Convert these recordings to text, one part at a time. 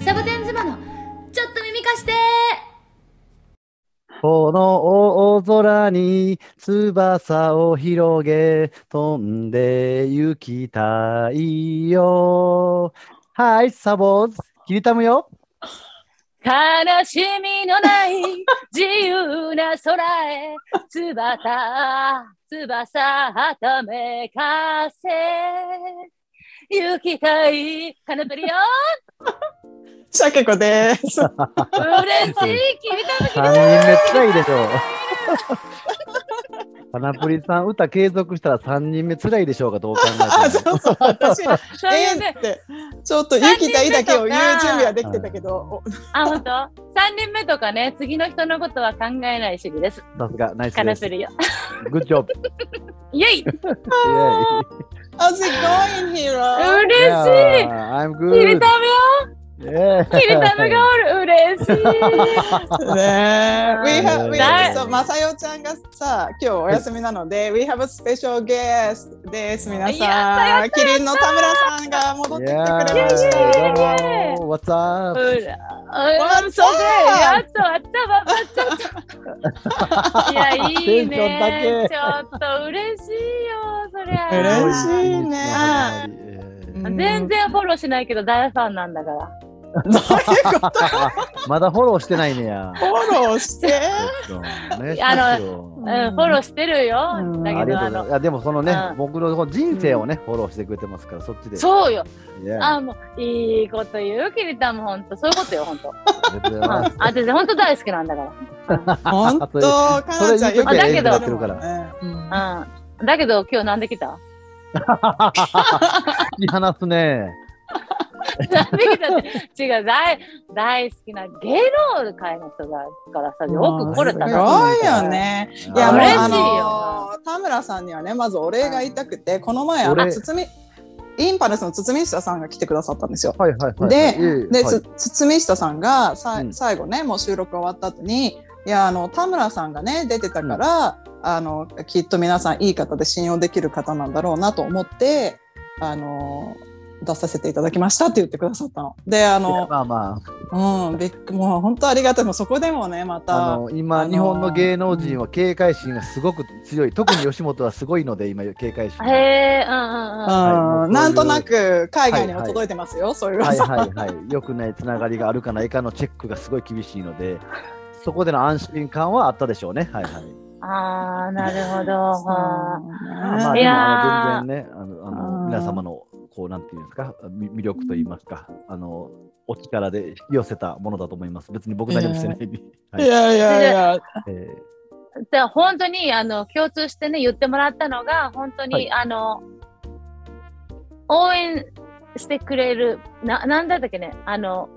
サボテン妻のちょっと耳貸してこの大空に翼を広げ飛んで行きたいよ。はい、サボーズ、キリタムよ。悲しみのない自由な空へ翼翼はためかせ。行きたいカナプリよ。シャケ子です。嬉しい君たち3人目つらいでしょう。花プリさん、歌継続したら3人目つらいでしょうか、どう考あ、えても。そうそう、私、そうえいうねーって、ちょっと行きたいだけを言う準備はできてたけど、おあ本当？三人目とかね次の人のことは考えない主義ですさすが、ナイスですグッジョブ。イェイ How's it going, Hero? 嬉しい I'm good. Yeah. キリタムがおる嬉しいね We have, we だ have, そう、まさよちゃんがさ、今日お休みなので、We have a special guest です、皆やったやさん。キリンの田村さんが戻ってきてくれ Yeah. ました。どうも What's up? うら、うん、そうで、やっと、あった、ばばちょっと。いや、いい。ねちょっと嬉しいよ、そりゃ。嬉しいねうん全然フォローしないけど、大ファンなんだから。まだフォローしてないねや。フォローして？あますようん、フォローしてるようん。だけど、あのいやでもそのね、うん僕の人生をね、フォローしてくれてますから、そっちで。そうよ。あ、もう、いいこと言う、キリタも本当、そういうことよ、本当。あ私、本当大好きなんだから。本当、それ言うときはやってるからね。うんうん。だけど、今日なんで来た？突き放すね。違う、大、大好きな芸能界の人だからさ、よく来れたすな。ごいよね。いや、嬉しいよあのー田村さんにはね、まずお礼が言いたくて、この前、あの、堤、インパルスの堤下さんが来てくださったんですよ。はいはいはい。ではいつ堤下さんがさ、うん最後ね、もう収録終わった後に、いや、あの、田村さんがね、出てたから、あの、きっと皆さんいい方で信用できる方なんだろうなと思って、あの、出させていただきましたって言ってくださったの。で、あの、まあまうん、びっくもう本当ありがたい。もうそこでもね、まあ、あた、の今、あのー日本の芸能人は警戒心がすごく強い。特に吉本はすごいので、今、警戒心が。へえ、うんうんうん。なんとなく海外にも届いてますよ、そういうはい噂。はいはい。良くないつながりがあるかないかのチェックがすごい厳しいので、そこでの安心感はあったでしょうね。はいはい。ああ、なるほど。はまあ、いやーでもあの全然ね、あのあのうん皆様のこうなんていうんですか、み魅力といいますか、あのお力で引き寄せたものだと思います。別に僕何もしてない い。いやいやいや、えで本当にあの共通してね言ってもらったのが本当に、はい。あの応援してくれるななんだったっけねあの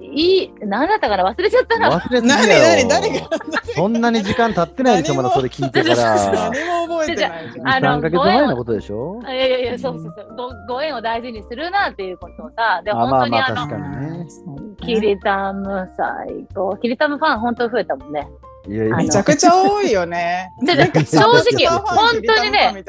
いいなんだったかな？忘れちゃったーな。忘れて何るやろ何誰が？そんなに時間経ってないでしょ、まだそれ聞いてから。何も覚えてないじゃん。あの3ヶ月前のことでしょいやいやいやそうそうそうごご縁を大事にするなっていうことをさであ本まあまあ当にあの確かにね。キリタム最高キリタムファン本当増えたもんね。いやいやめちゃくちゃ多いよね。正直本当にね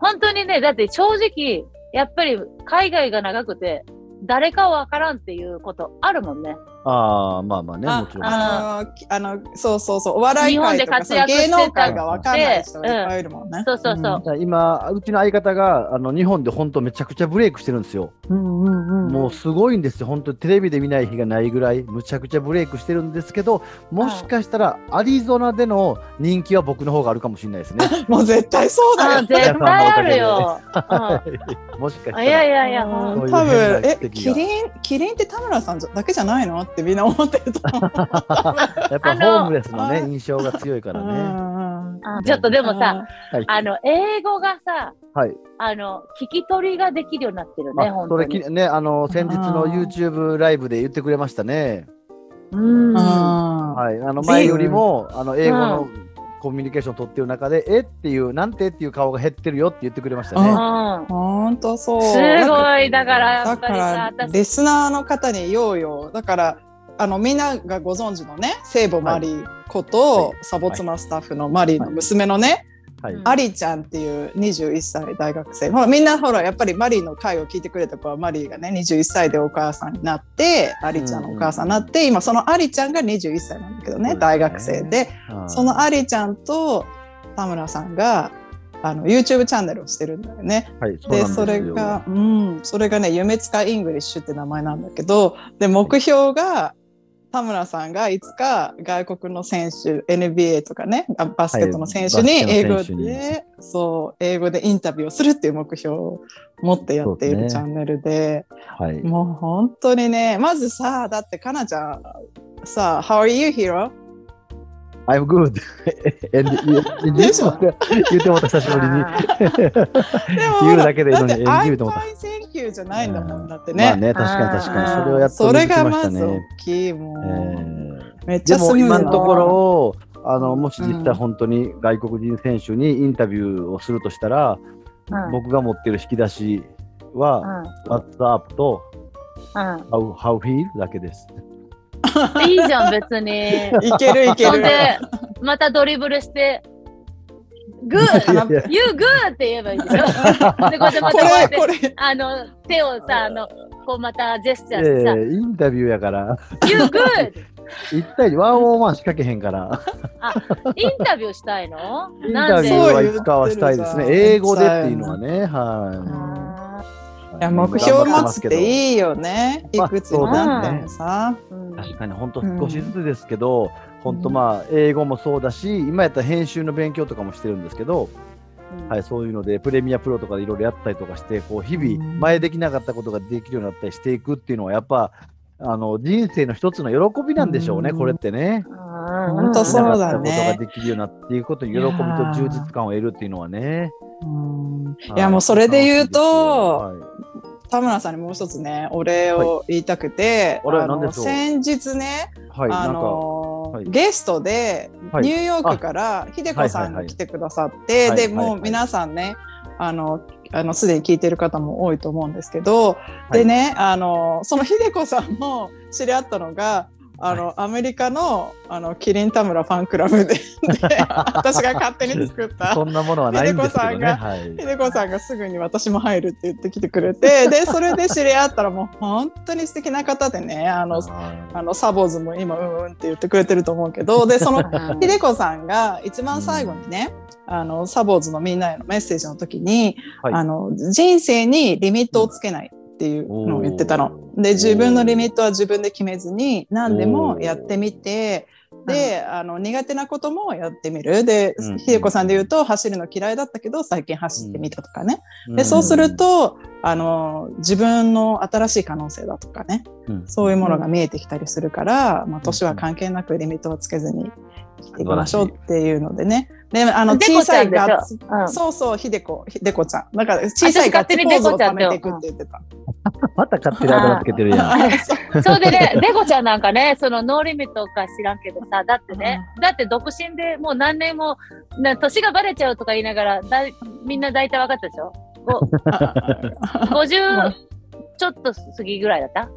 本当にね、だって正直、やっぱり海外が長くて、誰かわからんっていうことあるもんね。ああ、まあまあね、もちろん。ああのきあのそうそうそうお笑い界とかさ日本で活躍してた芸能界がわかんない人がいっぱいいるもんね。そうそうそう。だから今、うちの相方があの日本で本当めちゃくちゃブレイクしてるんですよ。うんうんうんもうすごいんですよ、本当にテレビで見ない日がないぐらい、むちゃくちゃブレイクしてるんですけど、もしかしたらアリゾナでの人気は僕の方があるかもしれないですね。もう絶対そうだよ。あ絶対あるよ。もしかしたうんいやいら。やいや、多分えキリンキリンって田村さんじゃだけじゃないの？ってみんな思ってると思う。やっぱホームレスのね、印象が強いからね。あちょっとでもさ、はい。あの、英語がさ、はい、あの、聞き取りができるようになってるね、本当に。きね、あの、先日の YouTube ライブで言ってくれましたね。うん。ははい。あの、前よりも、あの、英語のコミュニケーションを取ってる中で、えっていう、なんてっていう顔が減ってるよって言ってくれましたね。うん本当そう。すごい、だからやだっぱりさから、私リスナーの方に言おうよ。だから、あの、みんながご存知のね、聖母マリーこと、はいサボツマスタッフのマリーの娘のね、はい。うん。アリちゃんっていう21歳大学生。ほらみんなほらやっぱりマリーの回を聞いてくれた子はマリーがね21歳でお母さんになってアリちゃんのお母さんになって、今そのアリちゃんが21歳なんだけどねね。大学生で。うん。そのアリちゃんと田村さんがあの YouTube チャンネルをしてるんだよね。はい、そうでそれが、うん、それがね夢塚イングリッシュって名前なんだけどで目標が田村さんがいつか外国の選手 NBA とかねあバスケットの選手にはい英語バスケの選手で、そう英語でインタビューをするっていう目標を持ってやっているチャンネルではい。もう本当にねまずさだってかなちゃんさ How are you hero? I'm good. And you- でしょ言ってもた久しぶりに。言うだけでいいのにだって演じ I'm ると思った。thank you じゃないんだもんだってね。まあね、確かに確かに。それをやっとそれが見つけましたまず大ね。きいもう、えー。めっちゃスムーズ今のところ、あのうんもし実際本当に外国人選手にインタビューをするとしたら、うん。僕が持ってる引き出しは、What's up と how feel だけです。うんいいじゃん、別に。いけるいける。そんで、またドリブルして、グー !You good! って言えばいいでしょ？で、こうやってまこたこうやって、あの、手をさ、あの、こうまたジェスチャーえしてさ、ーインタビューやから、You good! 一対ワンオンワン仕掛けへんから、インタビューしたいの？インなんでタビューはいつかはしたいですね。英語でっていうのはね、あはいや目標を持つっていいよね。いまあくつになってもさ。ーうん。確かに本当少しずつですけど、本当まあ英語もそうだし、今やったら編集の勉強とかもしてるんですけど、はい、そういうのでプレミアプロとかでいろいろやったりとかして、こう日々うん。前できなかったことができるようになったりしていくっていうのはやっぱあの人生の一つの喜びなんでしょうね、うん。これってね。本本当そうだできなかったことできるようになっていくこと、喜びと充実感を得るっていうのはね。うん。い。はやもうそれで言うと、はい。田村さんにもう一つねお礼を言いたくて、先日ね、はい、あなんか、のはい。ゲストではい。ニューヨークから秀子さんが来てくださって、はいはいはい。でもう皆さんねあのあのすでに聞いてる方も多いと思うんですけど、でねあのその秀子さんも 知り合ったのがあの、アメリカのあのキリン田村ファンクラブで で私が勝手に作った そんなものはないんですけどね。秀子さんがはい。秀子さんがすぐに私も入るって言ってきてくれてでそれで知り合ったらもう本当に素敵な方でねあのあのサボーズも今うんうんって言ってくれてると思うけどでその秀子さんが一番最後にね、あのサボーズのみんなへのメッセージの時に、はい。あの人生にリミットをつけないっていうのを言ってたの。で自分のリミットは自分で決めずに何でもやってみてであの苦手なこともやってみる。でうん秀子さんで言うと走るの嫌いだったけど最近走ってみたとかね、うん。でそうする、とあの自分の新しい可能性だとかね。うん。そういうものが見えてきたりするから、まあ、年は関係なくリミットをつけずに生きていきましょうっていうのでね。で、あの、で小さいでこちゃんでガッツ、うんそうそう、ひでこ、ひでこちゃん。だから、小さいガッツポーズを貯めていくって言ってた。また勝手に頭つけてるやん。そうでね、デコちゃんなんかね、そのノーリミットか知らんけどさ、だってね、だって独身でもう何年も、な年がバレちゃうとか言いながら、だいみんな大体分かったでしょ？ご ?50 ちょっと過ぎぐらいだった？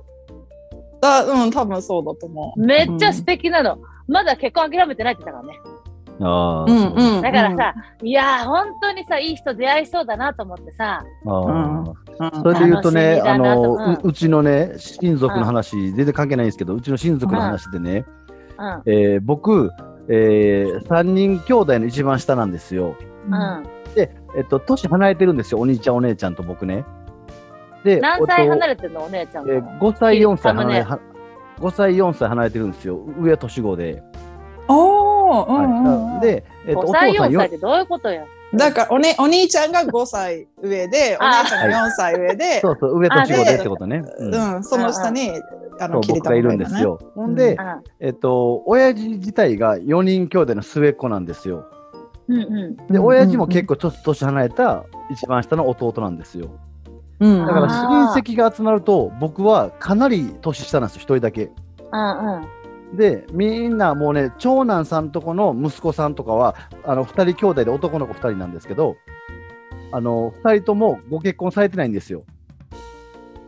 あうん、多分そうだと思う。めっちゃ素敵なの。まだ結婚諦めてないって言ってたからね。あうんうん。だからさ、いやー、本当にさ、いい人出会いそうだなと思ってさ、あーうん、それで言うとね、あの、うんううちのね、親族の話、全然関係ないんですけど、うちの親族の話でね、うん、えー僕、えー、3人兄弟の一番下なんですよ。うん。で、えっと、年離れてるんですよ、お兄ちゃん、お姉ちゃんと僕ね。で、何歳離れれてんのお姉ちゃんと？えー、5歳、4歳離れ、サムは5歳、4歳離れてるんですよ。上は年子で。おー、うんうんうんはい、で、えっと、5お父歳、4さんよ歳ってどういうことよ。だからお,、ね、お兄ちゃんが5歳上で、おあ姉ちゃんが4歳上で、そうそう、上年子でってことね。ううんん、その下に、あの、僕がいるんですよ。ほんで、えっと、親父自体が4人兄弟の末っ子なんですよ。うんうん。で、うん親父も結構ちょっと年離れた一番下の弟なんですよ。うん、だから親戚が集まると、僕はかなり年下なんですよ、一人だけ。うんうん。で、みんなもうね、長男さんとこの息子さんとかは、あの、二人兄弟で男の子二人なんですけど、あの、二人ともご結婚されてないんですよ。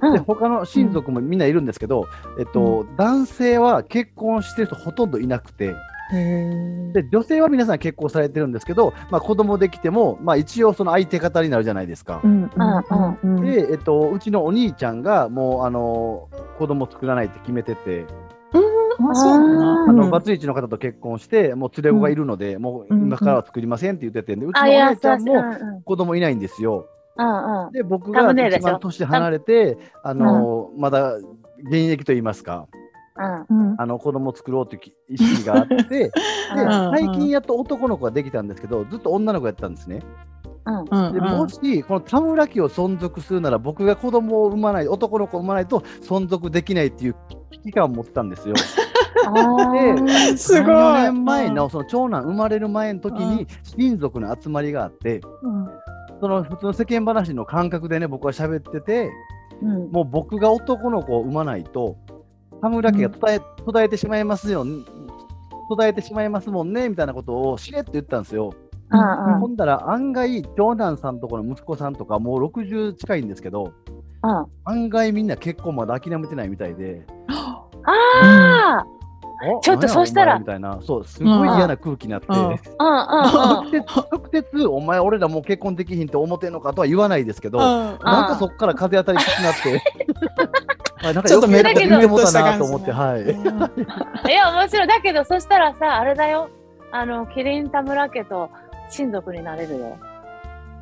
で、うん。他の親族もみんないるんですけど、えっと、男性は結婚してる人ほとんどいなくて、で、女性は皆さん結婚されてるんですけど、まあ子供できても、まあ一応その相手方になるじゃないですか。うんうんうん。で、えっと、うちのお兄ちゃんがもう、あの、子供作らないって決めてて、あそうな。あの、うんバツイチの方と結婚して、もう連れ子がいるので、もう今からは作りませんって言っててんで、うちのお姉ちゃんもん子供いないんですよ。うんうん。で、僕タが一番年離れて、あの、まだ現役と言いますか、あの、子供を作ろうというき意識があって、で、うん最近やっと男の子ができたんですけど、ずっと女の子やったんですね。でもし、この田村家を存続するなら、僕が子供を産まない、男の子を産まないと存続できないっていう危機感を持ってたんですよ。すごい。4年前のその長男生まれる前の時に親族の集まりがあって、うん。その普通の世間話の感覚でね、僕は喋ってて、うん。もう僕が男の子を産まないと、田村家が途絶え,、途絶えてしまいますよ、途絶えてしまいますもんね、みたいなことをしれっと言ったんですよ。うんうん。ほんだら案外、長男さんとこの息子さんとかもう60近いんですけど、うん。案外みんな結婚まだ諦めてないみたいで、あおちょっとそしたらみたいな、そう、すごい嫌な空気になって、うんあ、うんうんうん。直接、直接、お前、俺らもう結婚できひんって思ってんのかとは言わないですけど、なんかそっから風当たりきつくなって、あ なんかちょっと余計なこと言ってもうたなと思って、はい。いや、面白い。だけど、そしたらさ、あれだよ。あの、キリン田村家と親族になれるよ。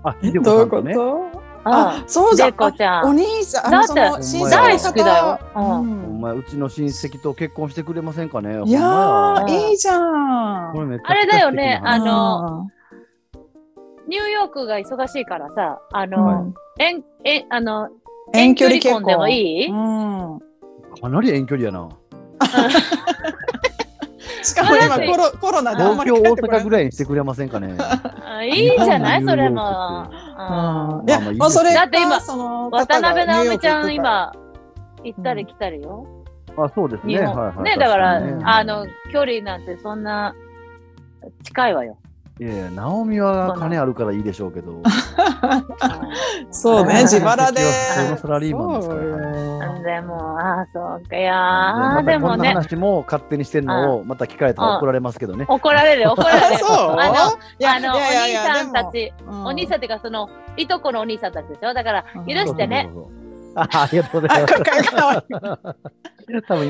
あ、ひでこどういうこと？あ、そうじゃん。でこちゃん。お兄さん、だって親戚の方大好きだよ。うおうん前、うちの親戚と結婚してくれませんかね？いやいいじゃん。あれだよねあのニューヨークが忙しいからさ、あうの、ん遠、遠、あの、遠距離結婚。婚でもいい、うん。かなり遠距離やな。しかも今コロコロナであんま東京、大阪ぐらいにしてくれませんかね。あいいんじゃない？それも。あまあいだって今渡辺直美ちゃん今、行ったり来たりよ。あ、そうですね。日本。はいはい。ね、だから、あの、距離なんてそんな、近いわよ。いやいや、直美は金あるからいいでしょうけど。そうね、自腹で。普通のサラリーマンですからそうようんでも、ああ、そうか、いやー、でもね、話も勝手にしてんのをまた聞かれたら怒られますけどね。怒られる、怒られる。そうあの、いやあの、いやいやお兄さんたち、うんお兄さんっていうか、その、いとこのお兄さんたちでしょ？だから、うん許してね。そうそうそうそう。あありがとうございあ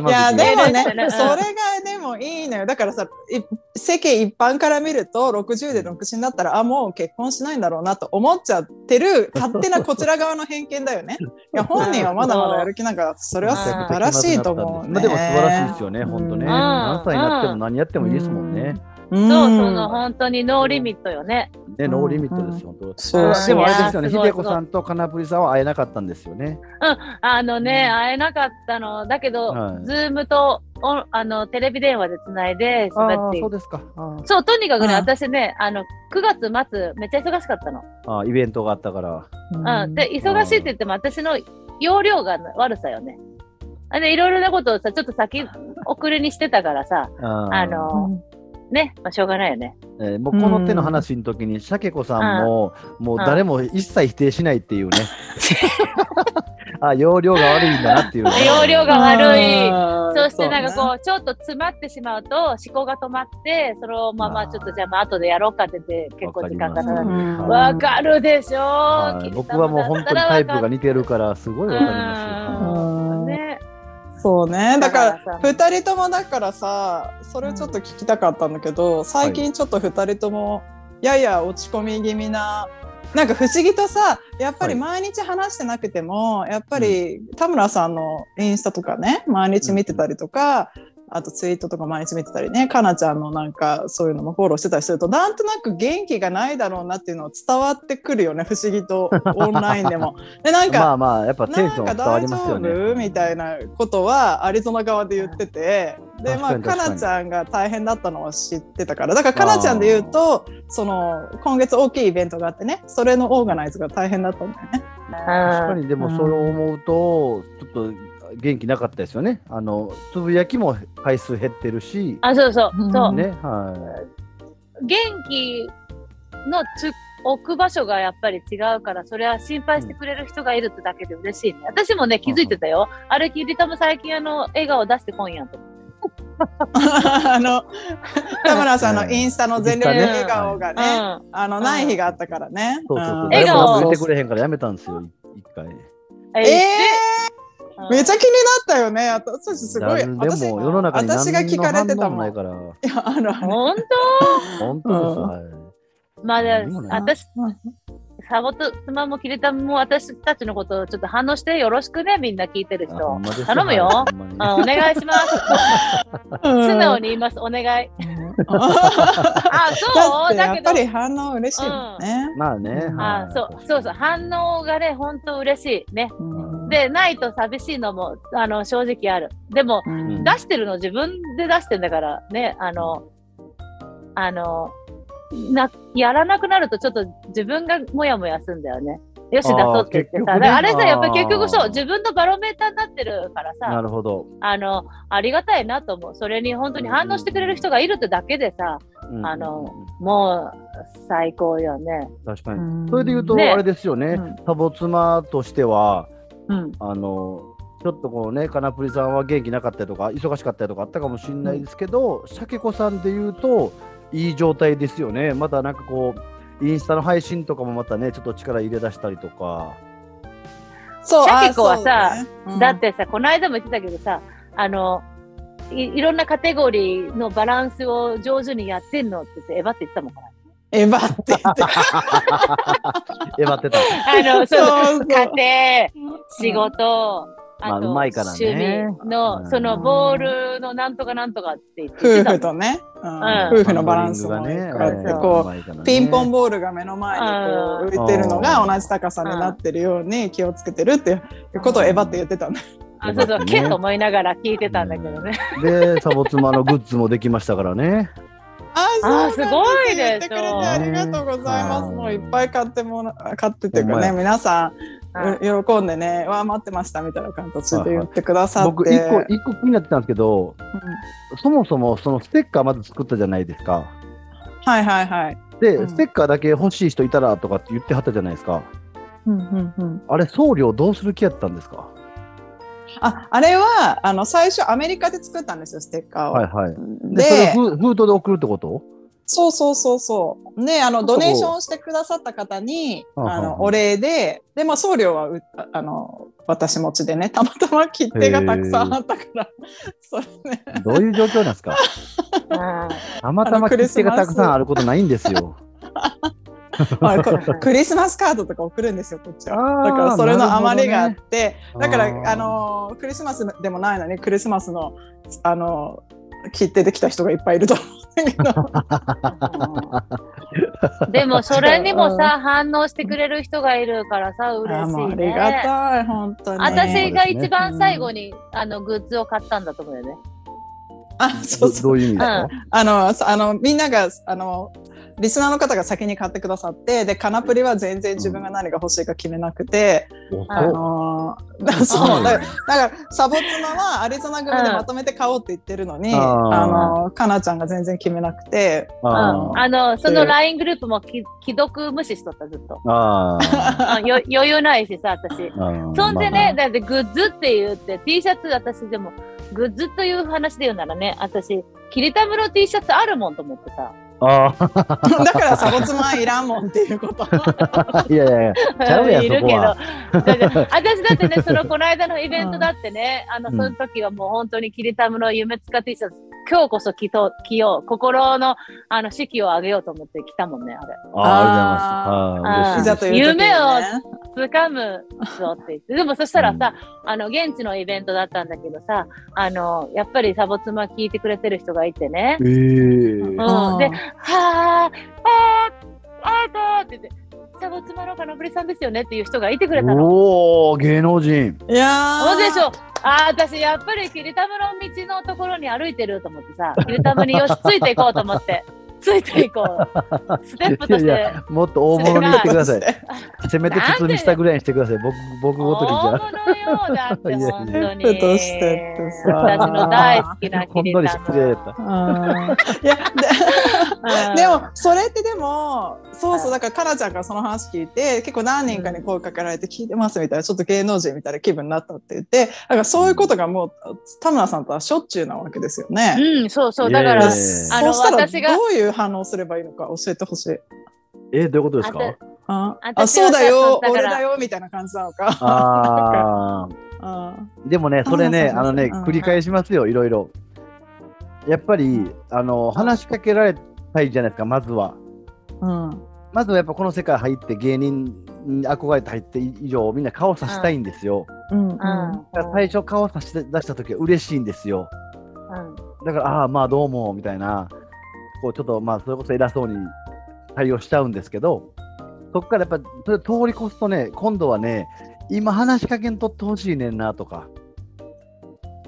ます。いやでもねそれがでもいいのよだからさい世間一般から見ると60で独身だったらあもう結婚しないんだろうなと思っちゃってる勝手なこちら側の偏見だよね。いや本人はまだまだやる気なんかそれは素晴らしいと思うね。まあでも素晴らしいですよね、本当ね。うん何歳になっても何やってもいいですもんね。うん。そう、その、本当に no limit よね。ね、 no limit ですよ、本当。そうそうでもあれですよね、ひでこさんとかなぷりさんは会えなかったんですよね。あのね、会えなかったの。だけど、はい Zoom と、おあの、テレビ電話でつないであ喋ってあ、そうですか。あそう、とにかくね、うん私ね、あの、9月末、めっちゃ忙しかったの。ああイベントがあったから。うん。で、忙しいって言っても、私の容量が悪さよね。あで、いろいろなことをさ、ちょっと先送りにしてたからさ、ああの、ね、まあ、しょうがないよね。えーもうこの手の話の時に、シャケ子さんも、もう誰も一切否定しないっていうね。あ、容量が悪いんだなっていうね。容量が悪いうんそしてなんかこう、ちょっと詰まってしまうと、思考が止まって、そのままちょっとじゃあまあ後でやろうかって言って、結構時間がかかる。うんわかるでしょはいう、僕はもう本当にタイプが似てるから、すごいわかりうまんね。そうね。だからだからさ。二人ともだからさそれをちょっと聞きたかったんだけど、最近ちょっと二人ともやや落ち込み気味ななんか不思議とさやっぱり毎日話してなくても、やっぱり田村さんのインスタとかね毎日見てたりとか、あとツイートとか毎日見てたりね。かなちゃんのなんかそういうのもフォローしてたりするとなんとなく元気がないだろうなっていうのを伝わってくるよね。不思議と。オンラインでも。でなんす。か、まあまあ、やっぱテンションなんかは伝わりますよね。みたいなことはアリゾナ側で言ってて。でまあかなちゃんが大変だったのは知ってたから。だからかなちゃんで言うとその今月大きいイベントがあってね。それのオーガナイズが大変だったんだよね。確かに。でもそれを思うと、ちょっと元気なかったですよね。あの、つぶやきも回数減ってるし、あ、そうそう、うんそう。ね、は元気のつ置く場所がやっぱり違うから、それは心配してくれる人がいるってだけで嬉しいね。私もね、気づいてたよ。あれ、キリタも最近あの、笑顔出してこんやんと思って。あの田村さんのインスタの全力笑顔がね、うんあのない日があったからね。そうそうそう。ん笑顔てくれへんからやめたんですよ、一回。ええうんー、めっちゃ気になったよね。私すごい。でも私世の中に何私が聞かれてたもん。いの反応ないから。やあの本本当です、うんはい。当まあ私、サボと妻もキリタムも私たちのことをちょっと反応してよろしくね、みんな聞いてる人。頼むよ。はいほんまに。うんお願いします。素直に言います。お願い。あ、だそう？だけど。やっぱ。り反応嬉しいもんね。まあね。あはい。そうそうそう反応がね本当嬉しいね。うん。でないと寂しいのもあの正直ある。でもうん。出してるの自分で出してんだからねあのあのなやらなくなるとちょっと自分がモヤモヤするんだよね。よし出そうって言ってさ、あれさやっぱり結局そう自分のバロメーターになってるからなさるほど。あのありがたいなと思う。それに本当に反応してくれる人がいるってだけでさうんあのもう最高よね。確かに。うん。それで言うと、ね。あれですよね。うん、サボ妻としては、うん。あの、ちょっとこうね、かなぷりさんは元気なかったりとか、忙しかったりとかあったかもしれないですけど、シャケ子さんで言うと、いい状態ですよね。またなんかこう、インスタの配信とかもまたね、ちょっと力入れ出したりとか。そうシャケ子はさねうんだってさ、この間も言ってたけどさ、あの、いいろんなカテゴリーのバランスを上手にやってんのって言って、エヴァって言ってたもんかエヴァって言って。えばってた。ら。あの、そうそうそう家庭、仕事、まああと、うまいからね。趣味の、うん。そのボールのなんとかなんとかって言って夫婦。とね、うん。うん夫婦のバランスもねこう、うピンポンボボールが目の前にこう浮いてるのが同じ高さになってるように気をつけてるっていうことをエヴァって言ってたんだ。あそうそう、ね。けと思いながら聞いてたんだけどね。で、サボ妻のグッズもできましたからね。あそうす。すごい言っでしてょくれてありがとうございます。うん。もういっぱい買ってもら買ってっていうかね、皆さんうん喜んでね、わあ待ってましたみたいな形で言ってくださって。僕、一個、一個気になってたんですけど、うんそもそもそのステッカーまず作ったじゃないですか。はいはいはい。で、うんステッカーだけ欲しい人いたらとかって言ってはったじゃないですか。うんうんうんあれ、送料どうする気やったんですか？ああれはあの最初アメリカで作ったんですよステッカーを。はいはい。で、それでをフーフードで送るってこと？そうそうそうそう。で、あの、ドネーションしてくださった方に、はあの、お礼で、で、まあ、送料はう、ああの、私持ちでね、たまたま切手がたくさんあったから、それね、どういう状況なんですか？うん。たまたま切手がたくさんあることないんですよ。ま あこクリスマスカードとか送るんですよ、こっちは。だから、それの余りがあって、だから、あの、クリスマスでもないのに、クリスマスの、あの、切手できた人がいっぱいいると思うんだけど。でもそれにもさ、反応してくれる人がいるからさ、あ嬉しいーもうありがね。たい、本当に。私が一番最後に、あのグッズを買ったんだと思うよね。あ、そうそう。ういう意味ですか、あの、そあの、みんなが、あの、リスナーの方が先に買ってくださって、で、カナプリは全然自分が何が欲しいか決めなくて、あおそうのーだそう、だだから、サボ妻はアリゾナ組でまとめて買おうって言ってるのに、うん。あのー、かなちゃんが全然決めなくて、うん、あーあのその LINE グループもき既読無視しとったずっと。余裕ないしさ私。そんでまあね、だってグッズって言って T シャツ私でもグッズという話で言うならね私キリタムの T シャツあるもんと思ってさ。あー。だからサボ妻はいらんもんっていうこと。いやいやいや、ちゃうやんいるけど。私だってねそのこの間のイベントだってね、あのうんその時はもう本当にキリタムの夢使 T シャツ今日こそ着と着よう心のあの士気を上げようと思って着たもんねあれ。あーありがとうございます。あ夢を掴むぞって言って。でもそしたらさ、あの、現地のイベントだったんだけどさ、あの、やっぱりサボ妻聞いてくれてる人がいてね。ええうん。で、あーはー、あー、あーとって言って、サボ妻のカナプリさんですよねっていう人がいてくれたの。おお芸能人。いやーそうでしょ。あー私やっぱりキリタムの道のところに歩いてると思ってさ、キリタムによしついていこうと思って、ついていこう。ステップとしいやいてやもっと大物に言ってください。せめて包みしたぐらいにしてください。僕、僕ごとにじゃ大物よだっていやいや本当に。ペットとしてってさ私の大好きなほんのり失礼だった。うんいやで でもそれってでもそうそうだからかなちゃんからその話聞いて結構何人かに声かけられて聞いてますみたいなちょっと芸能人みたいな気分になったって言ってだからそういうことがもう田村さんとはしょっちゅうなわけですよね。うん、そうそう。だから、あのそうしたら私がどういう反応すればいいのか教えてほしい。え、どういうことですか？ああそうだよ俺だよみたいな感じなのか。あああ。でもね、それね、あのね、繰り返しますよ、いろいろ。やっぱり、あの、話しかけられたいじゃないですか、まずは。うんまずはやっぱこの世界入って芸人に憧れて入って以上みんな顔さしたいんですよ。うんうん最初顔さし出した時は嬉しいんですよ。うんだから、ああ、まあどうも、みたいな、こうちょっとまあそれこそ偉そうに対応しちゃうんですけど、そこからやっぱそれ通り越すとね、今度はね、今話しかけんとってほしいねんなとか、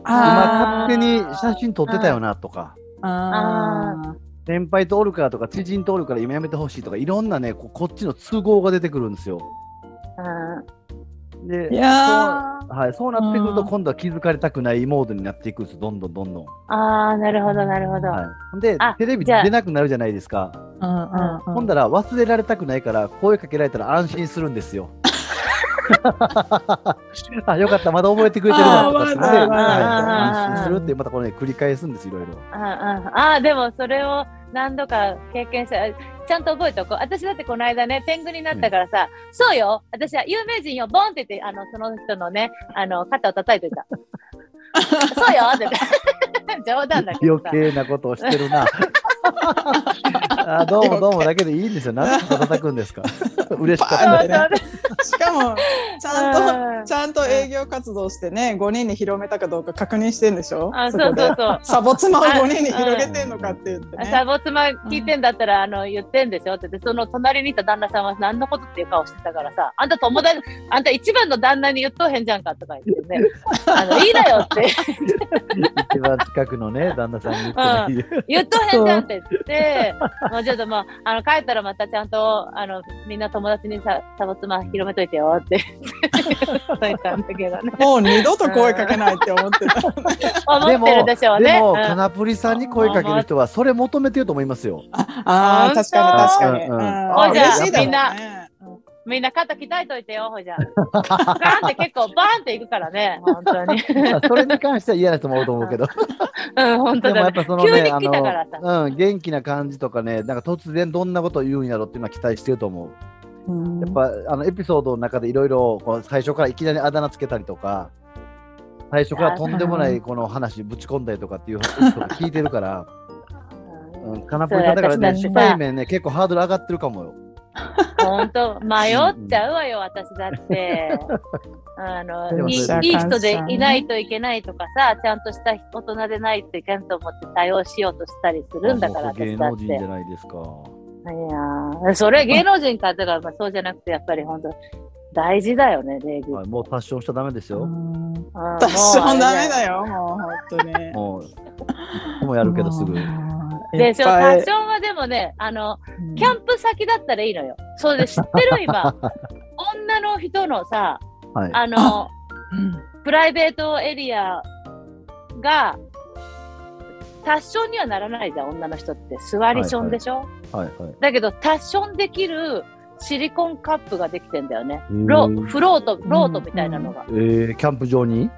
今あ勝手に写真撮ってたよなとか、あ先輩とおるからとか、知人とおるから今やめてほしいとか、いろんなね、ここっちの都合が出てくるんですよ。でいやそうはい、そうなってくると、うん今度は気づかれたくないモードになっていくんですよ、どんどんどんどん。ああ、なるほど、なるほど。はい、であ、テレビ出なくなるじゃないですか。ーうんうんうんほんだら忘れられたくないから声かけられたら安心するんですよ。あよかった。まだ覚えてくれてるなとかってね。安心するってまたこれ、ね、繰り返すんですいろいろ。あああでもそれを何度か経験したちゃんと覚えておこう。私だってこの間ね天狗になったからさ、そうよ。私は有名人よボンって言ってあのその人のねあの肩を叩いてた。そうよって言って。冗談だけどさ。余計なことをしてるな。あどうも どうもだけでいいんですよ。なんで叩くんですか？嬉しかった。そうね。そうしかも ちゃんとうん。ちゃんと営業活動してね5人に広めたかどうか確認してんでしょ？あこで。そうそうそう。サボ妻を5人に広げてんのかって言ってね。サボ妻聞いてんだったら、あの言ってんでしょ？って言ってその隣にいた旦那さんは何のことっていう顔してたからさあんた友達あんた一番の旦那に言っとへんじゃんかとか言ってね。あのいいだよって。一番近くのね、旦那さんに言ってない。言っとへんじゃんって言って、もうちょっともう、あの、帰ったらまたちゃんと、あの、みんな友達にさ、サボ妻広めといてよって言ったんだけどね。もう二度と声かけないって思ってた思ってるでしょうね。でも、うんカナプリさんに声かける人はそれ求めてると思いますよ。あー確かに確かにうんうんうんほいじゃあ嬉しいだろうねみんなみんな肩鍛えといてよ、ほいじゃ。ガーンって結構バーンっていくからね、本当に。それに関しては嫌な人もおると思うけど。うん、本当だね。でもやっぱその急ね、あに来たからさ。の、うん、元気な感じとかね、なんか突然どんなことを言うんやろっていうのは期待してると思う。うんやっぱあのエピソードの中でいろいろ最初からいきなりあだ名つけたりとか、最初からとんでもないこの話ぶち込んだりとかっていうエピソード聞いてるから、うん、カナプリさんだからね、初対面ね、結構ハードル上がってるかもよ。本当迷っちゃうわよ、私だって。あでのいい人でいないといけないとかさ、ちゃんとした大人でないといけんと思って対応しようとしたりするんだから、私だって。能人じゃないですか。いやーそれ芸能人かだから、まあ、そうじゃなくて、やっぱり本当大事だよね、礼儀。はい、もう達成しちゃダメですよ。うん私もダメよ。だよもう本当にもう、もやるけどすぐ。でしょ、フいっぱいァッションはでもね、あの、キャンプ先だったらいいのよ。そうで知ってる今、女の人のさ、はい。あの、うんプライベートエリアが、達ションにはならないじゃん、女の人って。座りションでしょ、はいはい。だけど、達ションできるシリコンカップができてんだよね。ロフロート、ロートみたいなのが。えー、キャンプ場に？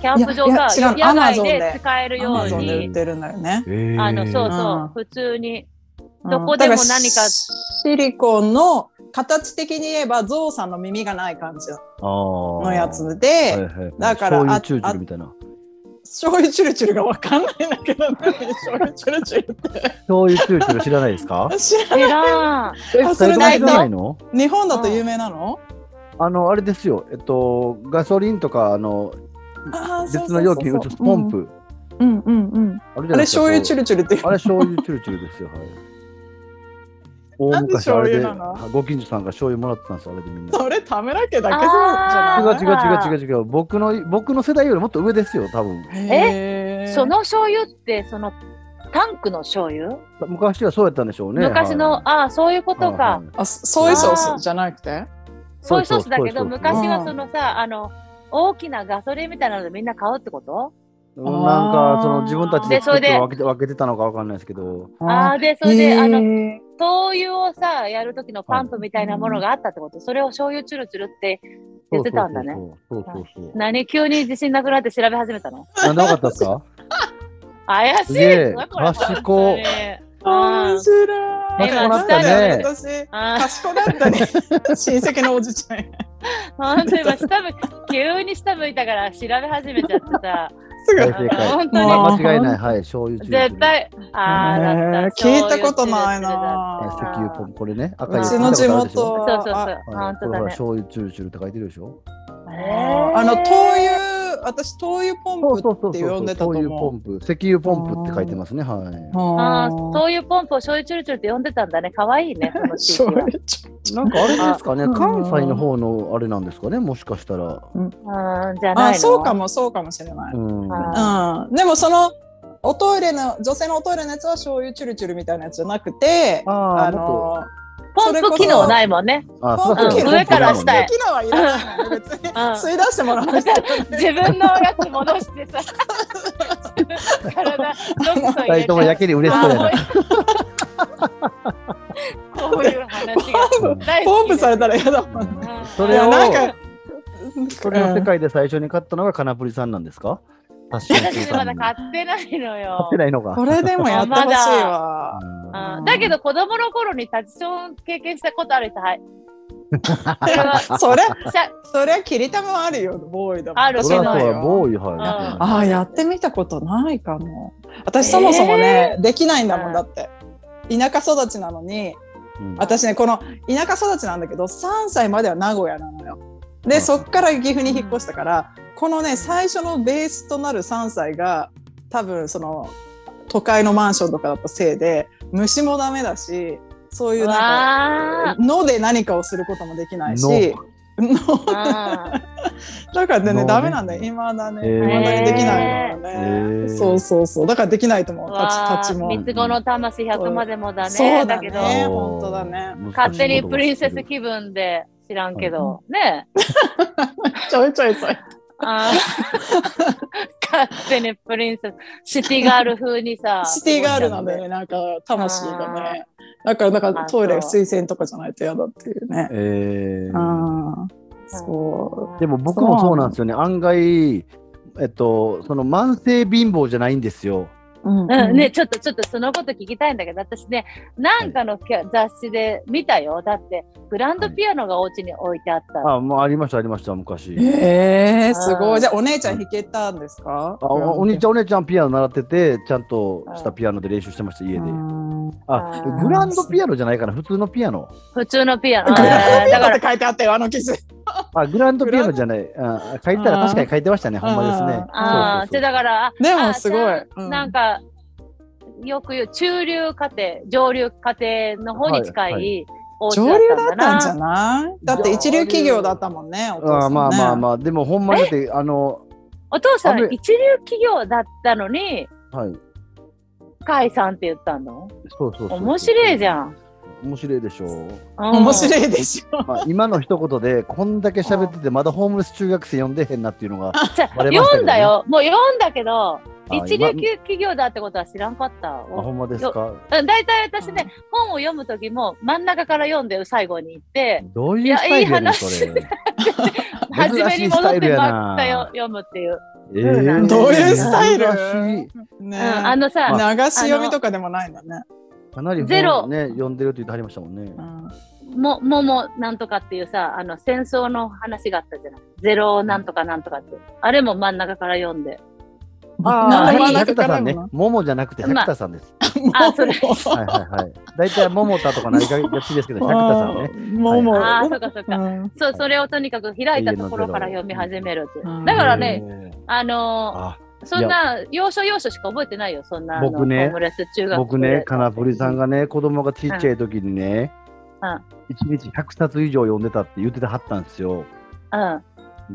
キャンプ場が野外 Amazon で。で使えるようアマゾンで売っに、てるんだよね。えー、あの、そううんそう、普通に。うん。どこでも何か。シリコンの形的に言えばゾウさんの耳がない感じの。のやつで、はいはいはい、だから醤油チュルチュルみたいな。醤油チュルチュルがわかんないんだけど、何醤油チュルチュルって。醤油チュルチュル知らないですか？知ら知らん。え、あそれないの？日本だと有名なの？あの、あれですよ。えっと、ガソリンとか、あの、別の容器に移すポン。プ。うんうんうんうん。あれ醤油チュルチュルってあれ醤油チュルチュルですよ。はい。大昔あれで、ご近所さんが醤油もらってたんですよ、あれでみんな。それ田村家だけそう違うじゃ違うない違う違う違う。僕の、僕の世代よりもっと上ですよ、多分。へーその醤油って、その、タンクの醤油、昔はそうやったんでしょうね。昔の、はいああ、そういうことか。はいはいあソイソースじゃなくて？ソイソースだけど、ソイソース昔はそのさ、あの、大きなガソリンみたいなのでみんな買うってこと？うんなんか、その自分たちででそれで？作って分けて分けてたのかわかんないですけど、ああ、で、それで、あの、へ灯油をさ、やる時のパンプみたいなものがあったってこと、それを醤油チュルチュルって言ってたんだね。そうそうそうそう。何急に自信なくなって調べ始めたのなんでわかったですか怪しいすこれ面うん白い。今賢かったね私、あ賢かったね。親戚のおじちゃん。や。本当今下向い急に下向いたから調べ始めちゃってさ。すぐ大正解。本当もにう間違いない。はい、醤油中絶対ああだった。へー聞いたことないな。石油ポンこれね、赤いうちの地元そうそうそう。本当だね。醤油チュルチュルって書いてるでしょ？あの灯油、私灯油ポンプって呼んでたと醤油ポ思う。ンプ、石油ポンプって書いてますね、はい。あああそういうポンプを醤油チュルチュルって呼んでたんだね。可愛いねなんかあれですかね、あ関西の方のあれなんですかね、もしかしたら。うんじゃないの。あ、そうかも、そうかもしれない。うん。あうん。でもその、おトイレの、女性のおトイレのやつは醤油チュルチュルみたいなやつじゃなくて、あの、ポンプ機能ないもんね。っと、あ、ポンプ機能。上から下へ。機能はいらない別に。吸い出してもらわなくて自分のやつ戻してさ。体二人ともやけに嬉しそうやな。こういう話が。大好きポンプされたら嫌だもんね。うん。それをなんか、それの世界で最初に買ったのがカナプリさんなんですか？私まだ買ってないの買よってないのか。これでもやってほしいわ。うんうんだけど子供の頃にタッチション経験したことある人はいそれ？は それ、さそりゃキリタもあるよ、ボーイだもんあるけどやボーイ、はい。うんああ、やってみたことないかも。私そもそもね、できないんだもんだって。田舎育ちなのに、うん私ね、この田舎育ちなんだけど、3歳までは名古屋なのよ。で、うんそっから岐阜に引っ越したから、このね、最初のベースとなる3歳が、多分その、都会のマンションとかだったせいで、虫もダメだし、そういうなんわか、ので何かをすることもできないし、だからね、のねダメなんだよ。今だね。へー。未だにできないのね。ー。そうそうそう。だからできないと思う。わ立ち、立ちも。三つ子の魂100までもだね。そう。だだけど。ね本当だね。勝手にプリンセス気分で知らんけど、ね。ちょいちょいちょい。あー 勝手にプリンセスシティガール風にさシティガールなんだよね。なんか魂がね。だから、だからトイレあそう水洗とかじゃないと嫌だっていうね。えーうん。そでも僕もそうなんですよね。案外、えっと、その慢性貧乏じゃないんですよ。う。うんうん、ね、ちょっとちょっとそのこと聞きたいんだけど、私ね、なんかのきゃ雑誌で見たよ。だって、グランドピアノがお家に置いてあった。あ、もうありました、ありました、昔。ええ、すごうんい。じゃあ、お姉ちゃん弾けたんですか？あおお兄ちゃん、お姉ちゃんピアノ習ってて、ちゃんとしたピアノで練習してました、家で。んあグランドピアノじゃないかな、普通のピアノ。普通のピアノ。グランドピだからアノって書いてあったよ、あの記事。あ、グランドピアノじゃない。あ書いてたら確かに書いてましたね、ほんまですね。ああ、じだから、あでもあすごいなんか、よく言う、中流家庭、上流家庭の方に近はい上だったんだ流だったんじゃな。ないだって一流企業だったもんね、お父さんまあまあまあ、でもほんまにだって、あの、お父さん一流企業だったのに、はい。解散って言ったの？そうそう。面白いじん。ゃん。面白いでしょう。面白い。いでしょ。まあ、今の一言で、こんだけ喋ってて、まだホームレス中学生読んでへんなっていうのが。ね読んだよ。もう読んだけど、あ一流今企業だってことは知らんかった。あ、ほんまですか？うん大体私ね、本を読むときも真ん中から読んで最後に行って、どういうスタイルやねん、そいやいいれ。初めに戻ってまたよよ。読むっていう。えーどういうスタイル？あのさ、ま流し読みとかでもないんだね。かなりゼロ本ね、読んでるって言ってはりましたもんね。も、ももなんとかっていうさ、あの、戦争の話があったじゃない。ゼロなんとかなんとかって。あれも真ん中から読んで。ああ、ーいい百田さんね。桃じゃなくて百まあ田さんです。あ、それ。はいはいはい。大体桃田とか何かがちですけど、百田さんね。もうもう。ああ、そうかそうか。うんそう、それをとにかく開いたところから読み始めるってだからね、えーあのそんな、要所要所しか覚えてないよ、そんな。僕ねホームレス中学僕ね、かなぷりさんがね、子供がちっちゃい時にねうん、一日100冊以上読んでたって言っててはったんですよ。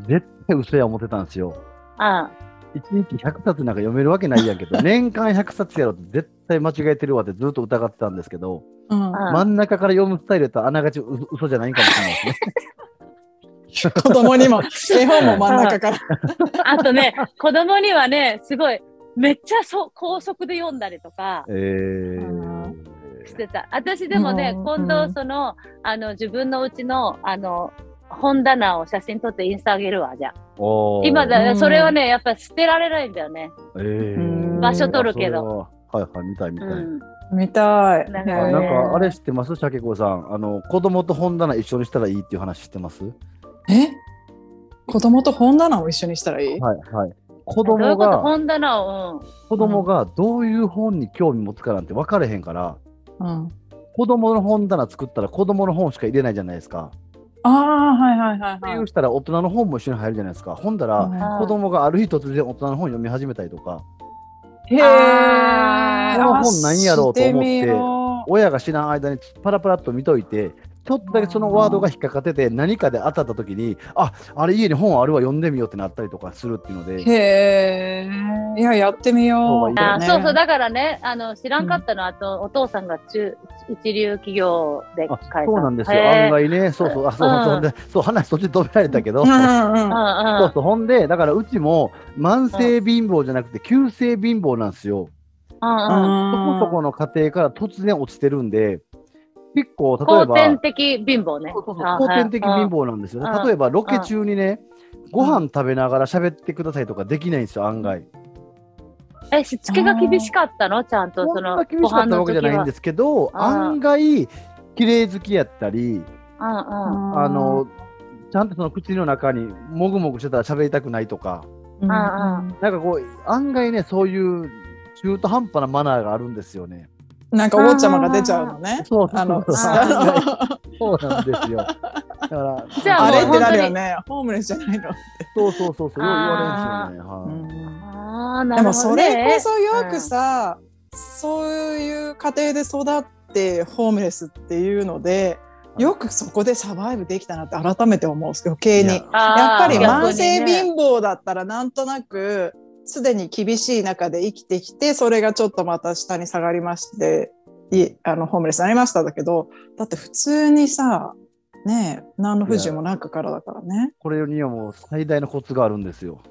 絶対嘘や思ってたんですよ。うん。一日100冊なんか読めるわけないやんけど、年間100冊やろって絶対間違えてるわってずっと疑ってたんですけど、真ん中から読むスタイルとあながちう嘘じゃないんかもしれないですね。子供にも絵本も真ん中から。あとね、子供にはね、すごい、めっちゃそ高速で読んだりとかえーしてた。私でもね、うん今度その、あの、自分のうちの、あの、本棚を写真撮ってインスタあげるわ、じゃ今だ、うんそれはね、やっぱり捨てられないんだよね。えー場所取るけどあそれははいはい、見たい見たい。うん。見たい。なんかあねなんかあれ知ってます？シャケ子さん。あの子供と本棚一緒にしたらいいっていう話知ってます？え？子供と本棚を一緒にしたらいい？はいはい。子供が本棚を、子供がどういう本に興味持つかなんて分かれへんから、うん。子供の本棚作ったら子供の本しか入れないじゃないですか。ああ、はいはいはいってはいいうしたら大人の本も一緒に入るじゃないですか。ほんだら、うん子供がある日突然大人の本読み始めたりとか、へえ。この本何やろうと思って親が知らん間にパラパラっと見といて、ちょっとだけそのワードが引っかかってて、何かで当たった時に、ああれ家に本あるわ、読んでみようってなったりとかするっていうのうで、へえ。いや、やってみよう。そうがいいあねそうそうだからねあの知らんかったの、あとお父さんが中一流企業であ会社そうなんですよ、案外ね、そうそう、あそううん。そうでそう話そっち止められたけど、うんうんうん。うんうんそうそう、ほんで、だからうちも慢性貧乏じゃなくて、急性貧乏なんですよ。うんうんそこそこの家庭から突然落ちてるんで、結構、例え後ば、天的貧乏ね。そうそうそう天的貧はい乏なんですよ。ね。うん例えば、ロケ中にね、ご飯食べながら喋ってくださいとかできないんですよ、案外。えしつけが厳しかったの？ちゃんとその厳しかったわけじゃないんですすけど、案外、綺麗好きやったり、あの、ちゃんとその口の中にもぐもぐしてたら喋りたくないとか、なんかこう、案外ね、そういう中途半端なマナーがあるんですよね。なんかお坊ちゃまが出ちゃうのね。そうなんですよ。だから、じゃああれってなるよね。ホームレスじゃないの。そうそうそうそう、よう言われるんですよね。はいでもそれねこそよくさ、そういう家庭で育ってホームレスっていうので、よくそこでサバイブできたなって改めて思う余計に。いややっぱり慢性ね貧乏だったらなんとなくすでに厳しい中で生きてきてそれがちょっとまた下に下がりましていあのホームレスになりましただけどだって普通にさねえ何の不自由もなくからだからね。これにはもう最大のコツがあるんですよ。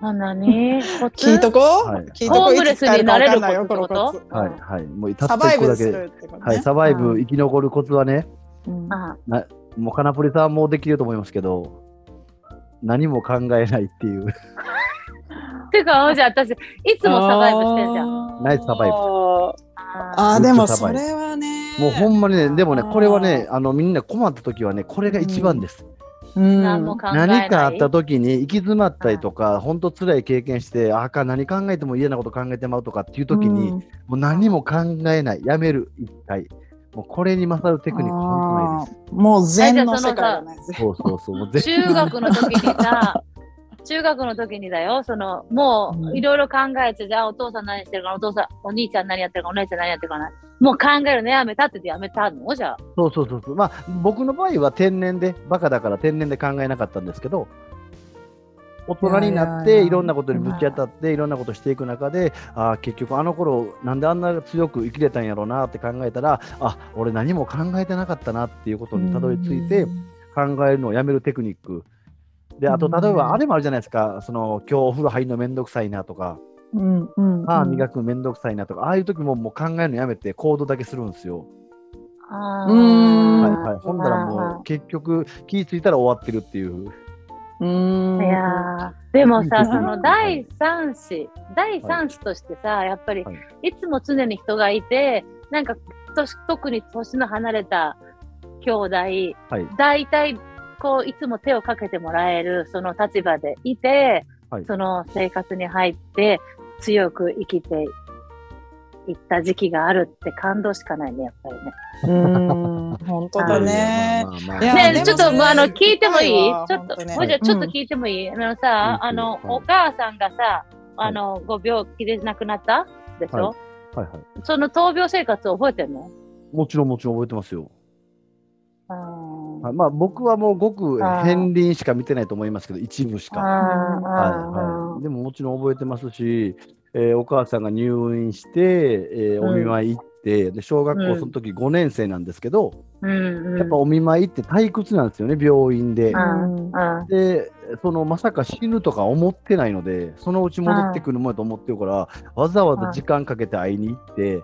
あ何 コツ？聞いとこ、はい聞いとこホームレスになれることこのコツはいはい。もうたサった一個だけね。はい、サバイうんブ生き残るコツはね、うんあもうカナプリさんもできると思いますけど、何も考えないっていう。ていうかじゃあ私。いつもサバイブしてんじゃん。ナイスサバイブ。ああーでもそれはね。もうほんまにね、でもね、これはね、あのみんな困った時はね、これが一番です。うん。何も考えない。何かあった時に行き詰まったりとか、本当辛い経験して、あかん、何考えても嫌なこと考えてまうとかっていう時に、うん。もう何も考えない、やめる、一回。もうこれに勝るテクニック、本当ないです。もう禅の世界だね。そうそうそう。もうぜ中学の時にさ 中学の時にだよそのもういろいろ考えてじゃあお父さん何してるかなお父さんお兄ちゃん何やってるかお姉ちゃん何やってるかなもう考えるのやめたってやめたの？じゃあ。そうそうそうそう。まあ、僕の場合は天然で、バカだから天然で考えなかったんですけど、大人になって、いろんなことにぶち当たって、いろんなことしていく中で、ああ、結局あの頃、なんであんな強く生きれたんやろうなって考えたら、あ俺何も考えてなかったなっていうことにたどり着いて、考えるのをやめるテクニック。で、あと、うん。例えばあれもあるじゃないですか、その、今日お風呂入るのめんどくさいなとか、うんうん、歯磨くのめんどくさいなとか、ああいう時ももう考えるのやめて行動だけするんですよ。あうーん。はいはい。ほんだらもう結局気ぃついたら終わってるっていう。うん。いやー。でもさ、うんその第三子、第三子としてさ、やっぱりはい。いつも常に人がいて、なんか年特に年の離れた兄弟、はい。大体こういつも手をかけてもらえるその立場でいて、はい。その生活に入って強く生きていった時期があるって感動しかないね、やっぱりね。うん本当だね。まあまあまあ。いやねちょっともうあの聞いてもいい？ちょっと、ねもうじゃあちょっとうん聞いてもいい、あのさ、う。んあの、はい。お母さんがさ、あの、ご病気で亡くなった？でしょ、はい。はいはい。その闘病生活を覚えてんの？もちろんもちろん覚えてますよ。あはいまあ僕はもうごく片鱗しか見てないと思いますけど、一部しあか。はいあはい。でももちろん覚えてますし、えーお母さんが入院して、えーうんお見舞い行って、で小学うん校その時5年生なんですけど、うんうん。やっぱお見舞いって退屈なんですよね、病院で。うんうんで、そのまさか死ぬとか思ってないので、そのうち戻ってくるもんやと思ってるから、わざわざ時間かけて会いに行って、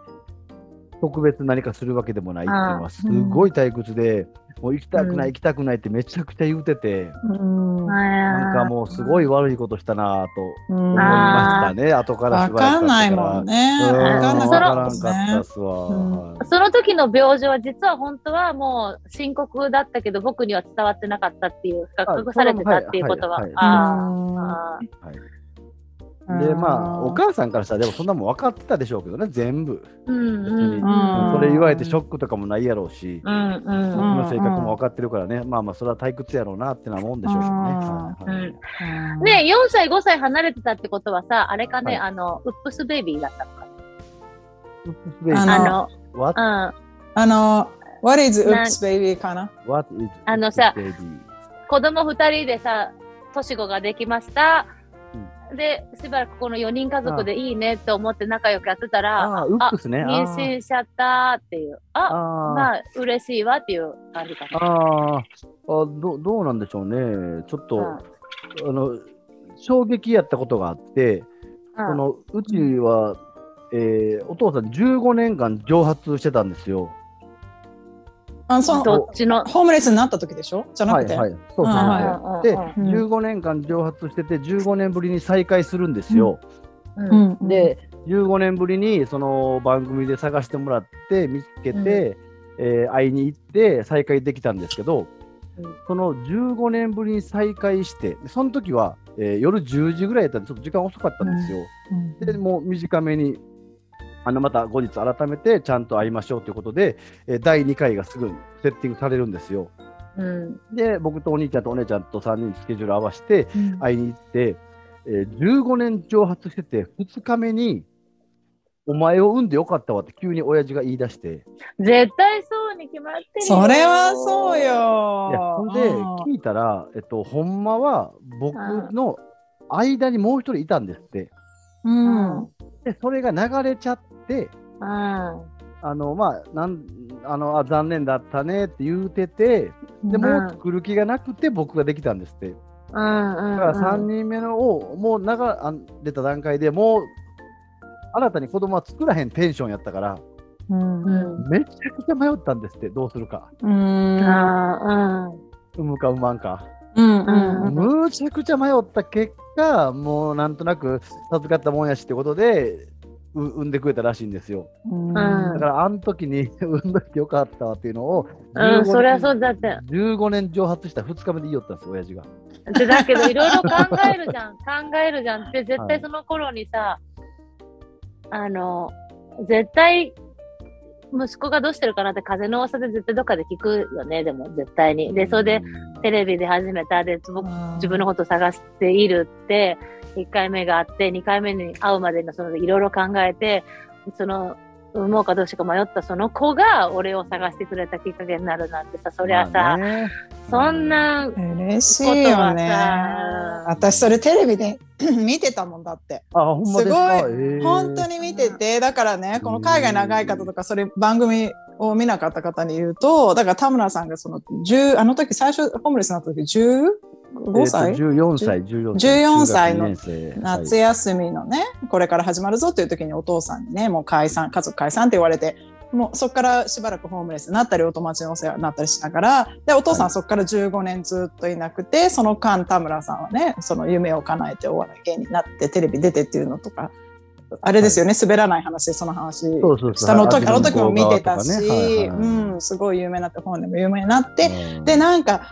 特別何かするわけでもないっていうのはすごい退屈で、もう行きたくない、うん。行きたくないってめちゃくちゃ言うてて、うん。なんかもうすごい悪いことしたなぁとうん思いましたね、後からわしばらくかんないもんね。うん。わかんなわかからんかったっ。すわ。その時の病状は実は本当はもう深刻だったけど僕には伝わってなかったっていう隠されてたっていうことは。あで、まあ、お母さんからしたら、でもそんなもん分かってたでしょうけどね、全部。ー。うんうん。うん。それ言われてショックとかもないやろうし、うんうん僕の性格も分かってるからね、まあまあ、それは退屈やろうなってなもんでしょうしね。うん。はね4歳5歳離れてたってことはさあれかね、はい。あのウップスベイビーだったのかあなのあの What, うん。あの、What is な Oops Baby かな？What is あのさ?子供2人でさ年子ができました、でしばらくこの4人家族でいいねって思って仲良くやってたらああ、ウップスね。妊娠しちゃったっていうあああまあ嬉しいわっていう感じかな。あああど、どうなんでしょうね。ちょっと、うんあの、衝撃やったことがあって、うんこのうちは、えーお父さん15年間蒸発してたんですよ。あそどのっちの？ホームレスになった時でしょ？じゃなくて？はいはい。そうそううんはい。で、うんうん15年間蒸発してて、15年ぶりに再会するんですよ。うんうん、で、15年ぶりにその番組で探してもらって、見つけて、えー会いに行って再会できたんですけど、うんその15年ぶりに再会して、でその時は、えー夜10時ぐらいやったんで、ちょっと時間遅かったんですよ。うんで、もう短めに、あのまた後日改めてちゃんと会いましょうということで、えー第2回がすぐセッティングされるんですよ。うんで、僕とお兄ちゃんとお姉ちゃんと3人スケジュール合わせて会いに行って、えー15年蒸発してて、2日目に、お前を産んでよかったわって急に親父が言い出して、絶対そうに決まってるよ。それはそういや、よ。ほんで聞いたら、えっと、ほんまは僕の間にもう一人いたんですって。うん。うん。で、それが流れちゃって、うん。あの、まあ、なん、あの、あ残念だったねって言うてて、で、うんもう作る気がなくて僕ができたんですって。うんうん。だから3人目のをもう流れた段階でもう新たに子供は作らへんテンションやったからうんうん。めちゃくちゃ迷ったんですってどうするかうんあ産むか産まんか、うんうんむちゃくちゃ迷った結果もうなんとなく授かったもんやしってことでう産んでくれたらしいんですようんんだからあの時に 産んどいてよかったわっていうのをうん、15そりゃそうだって。15年蒸発した2日目で言いよったんですよ親父がでだけど、いろいろ考えるじゃん。考えるじゃんって、絶対その頃にさ、あの、絶対、息子がどうしてるかなって風の噂で絶対どっかで聞くよね、でも絶対に。で、それでテレビで始めた、で、僕自分のこと探しているって、1回目があって、2回目に会うまでのそのいろいろ考えて、その、産もうかどうしようか迷ったその子が俺を探してくれたきっかけになるなんてさ、そりゃさ、まあね。そんな、嬉しいよね。ことはさ。私それテレビで 見てたもんだって。あほんますごかい。えー。本当に見てて、だからね、この海外長い方とか、それ番組を見なかった方に言うと、だから田村さんがその10、あの時最初ホームレスになった時15歳、えーと14歳、14 14歳。の夏休みのね、これから始まるぞっていう時にお父さんにね、もう解散、家族解散って言われて、もうそこからしばらくホームレスになったり、お友達のお世話になったりしながら、で、お父さんはそこから15年ずっといなくて、その間、田村さんはね、その夢を叶えてお笑い芸人になって、テレビ出てっていうのとか、あれですよね、滑らない話でその話。そうそうそう。下の時、あの時も見てたし、ね。はいはい。うん、すごい有名になって、本でも有名になって、うん。で、なんか、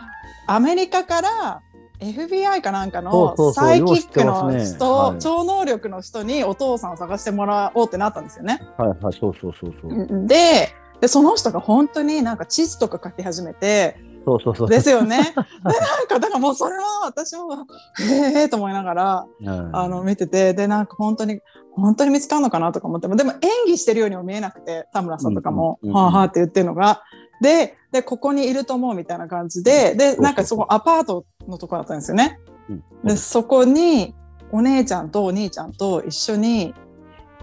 アメリカから FBI かなんかのサイキックの人、はい。超能力の人にお父さんを探してもらおうってなったんですよね。はいはい、そうそうそうそう。で、でその人が本当になんか地図とか書き始めて、そうそうそう。ですよね。でなんか、だからもうそれは私も、へえと思いながら、うんあの、見てて、で、なんか本当に、本当に見つかるのかなとか思っても、でも演技してるようにも見えなくて、田村さんとかも、うんうんうんはあはあって言ってるのが、で、で、ここにいると思うみたいな感じで、で、なんかそこアパートのとこだったんですよね。うんで、そこに、お姉ちゃんとお兄ちゃんと一緒に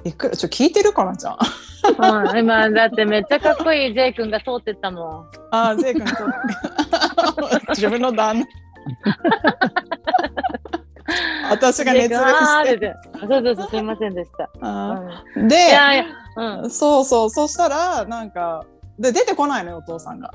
いくらちょ聞いてるかなちゃん。うん、今だってめっちゃかっこいい J 君が通ってったもん。あー、ジェイ君そう自分の旦那。私が熱弁 J 君あーし。っててそうそうそうすいませんでした。あうん、ーでいやいや、うん、そうそう、そしたら、なんか、で、出てこないのよ、お父さんが。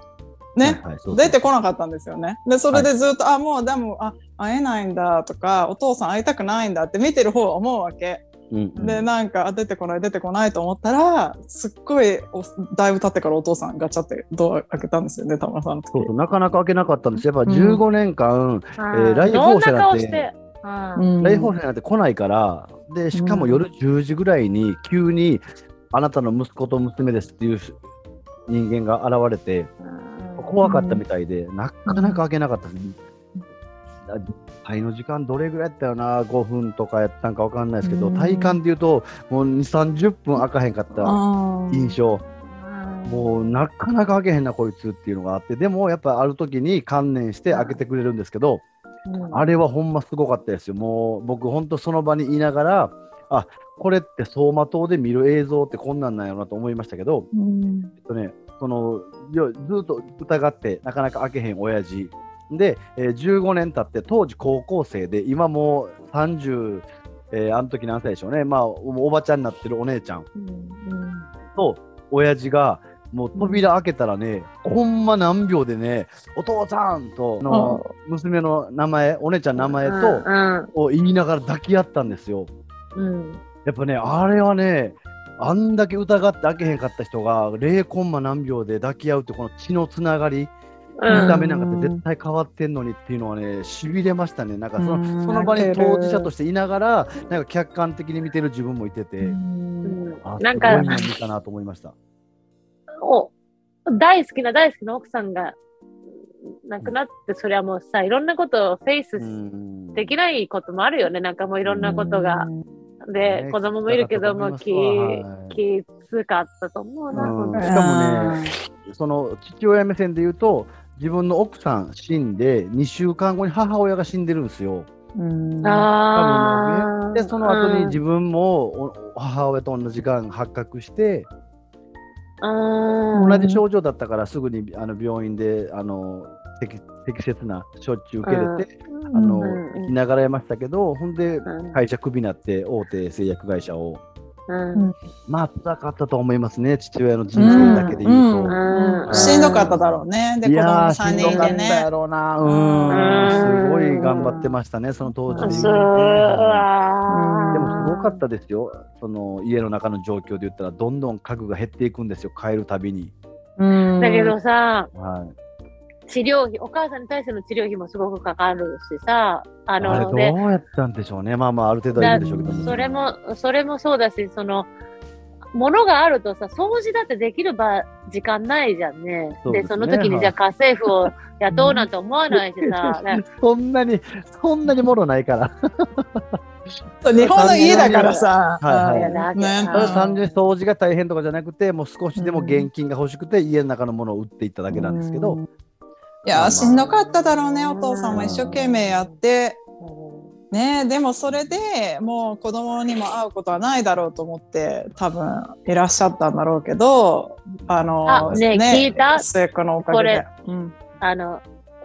ね。出てこなかったんですよね。で、それでずっと、あ、もうでも、あ、会えないんだとか、お父さん会いたくないんだって見てる方は思うわけ。うんうん。で、なんか、あ出てこない、出てこないと思ったら、すっごいお、だいぶ経ってからお父さんガチャってドア開けたんですよね、田村さん。そうそうなかなか開けなかったんです。やっぱ15年間、えー来訪者なんてうん。うん。来訪者なんて来ないから、で、しかも夜10時ぐらいに急に、あなたの息子と娘ですっていう人間が現れて、怖かったみたいで、なかなか開けなかったです。滞の時間どれぐらいやったよな、5分とかやったんか分かんないですけど、うん。体感で言うと、もう2、30分開かへんかった印象。もうなかなか開けへんな、こいつっていうのがあって、でもやっぱある時に観念して開けてくれるんですけど、あれはほんますごかったですよ。もう僕、本当その場にいながら、あこれって走馬灯で見る映像ってこんなんなんやろなと思いましたけど、うん。えっとね、そのよずっと疑ってなかなか開けへん親父で、えー15年経って当時高校生で今もう30、えーあの時何歳でしょうね、まあ、おおばちゃんになってるお姉ちゃん。と親父がもう扉開けたらね、ほんま何秒でね、お父さんとあの娘の名前、お姉ちゃんの名前と、うんを言いながら抱き合ったんですよ。うん。やっぱね、あれはね、あんだけ疑って開けへんかった人が0コンマ何秒で抱き合うってこの血のつながり、うん。見た目なんかって絶対変わってんのにっていうのはね、しびれましたね。なんかそうん。のその場に当事者としていながら、なんか客観的に見てる自分もいてて、うん。あなんかすごいもん見たなと思いました。お大好きな大好きな奥さんが亡くなって、それはもうさいろんなことをフェイスうん。できないこともあるよね。なんかもういろんなことが。で、ね子供もいるけども気きつかったと思いかったと思うな、うん。しかもね、その父親目線で言うと、自分の奥さん死んで、2週間後に母親が死んでるんですよ。うん。あー。で、その後にうん。自分もお母親と同じがん発覚して、うん同じ症状だったからすぐにあの病院であの適適切な処置受けれて、あのうん。生きながらえましたけど、ほんでうん。会社クビになって大手製薬会社を、うんまあ辛かったと思いますね、父親の人生だけで言うと。うんうんしんどかっただろうね。で、子供いやー、3人でしんどかったやね。ろうな。ううんん。すうんごい頑張ってましたね、その当時でもすごかったですよ。その家の中の状況で言ったら、どんどん家具が減っていくんですよ、帰るたびに。うんだけどさ、はい。治療費、お母さんに対しての治療費もすごくかかるしさ、ああれどうのね、やったんでしょうね。まあまあ、ある程度はいるでしょうけども。それも、それもそうだし、その、物があるとさ、掃除だってできる場、時間ないじゃんね。で、ねその時にじゃあ家政婦を雇うなんて思わないしさ、ね そんなに、そんなにもろないから。日本の家だからさ。はい単純に掃除が大変とかじゃなくて、もう少しでも現金が欲しくて、家の中のものを売っていっただけなんですけど。うんいや、しんどかっただろうね、お父さんも一生懸命やって。ねでもそれでもう子供にも会うことはないだろうと思って多分いらっしゃったんだろうけどあのあね聞いた？末っ子のおかげで。これ。うん。あの、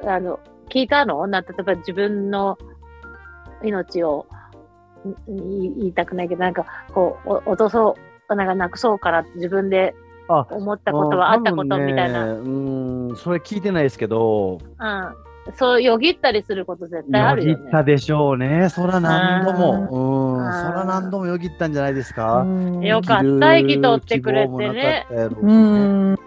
あの、聞いたの？な例えば自分の命をん言いたくないけど、なんか、こう、お落とそう、なんかなくそうから自分であ思ったことはあったことみたいな。ねうん、それ聞いてないですけど、うん。そう、よぎったりすること絶対あるよね。ったでしょうね。そら何度も。うん、そら何度もよぎったんじゃないですか。よかった生きとってくれてねうんうん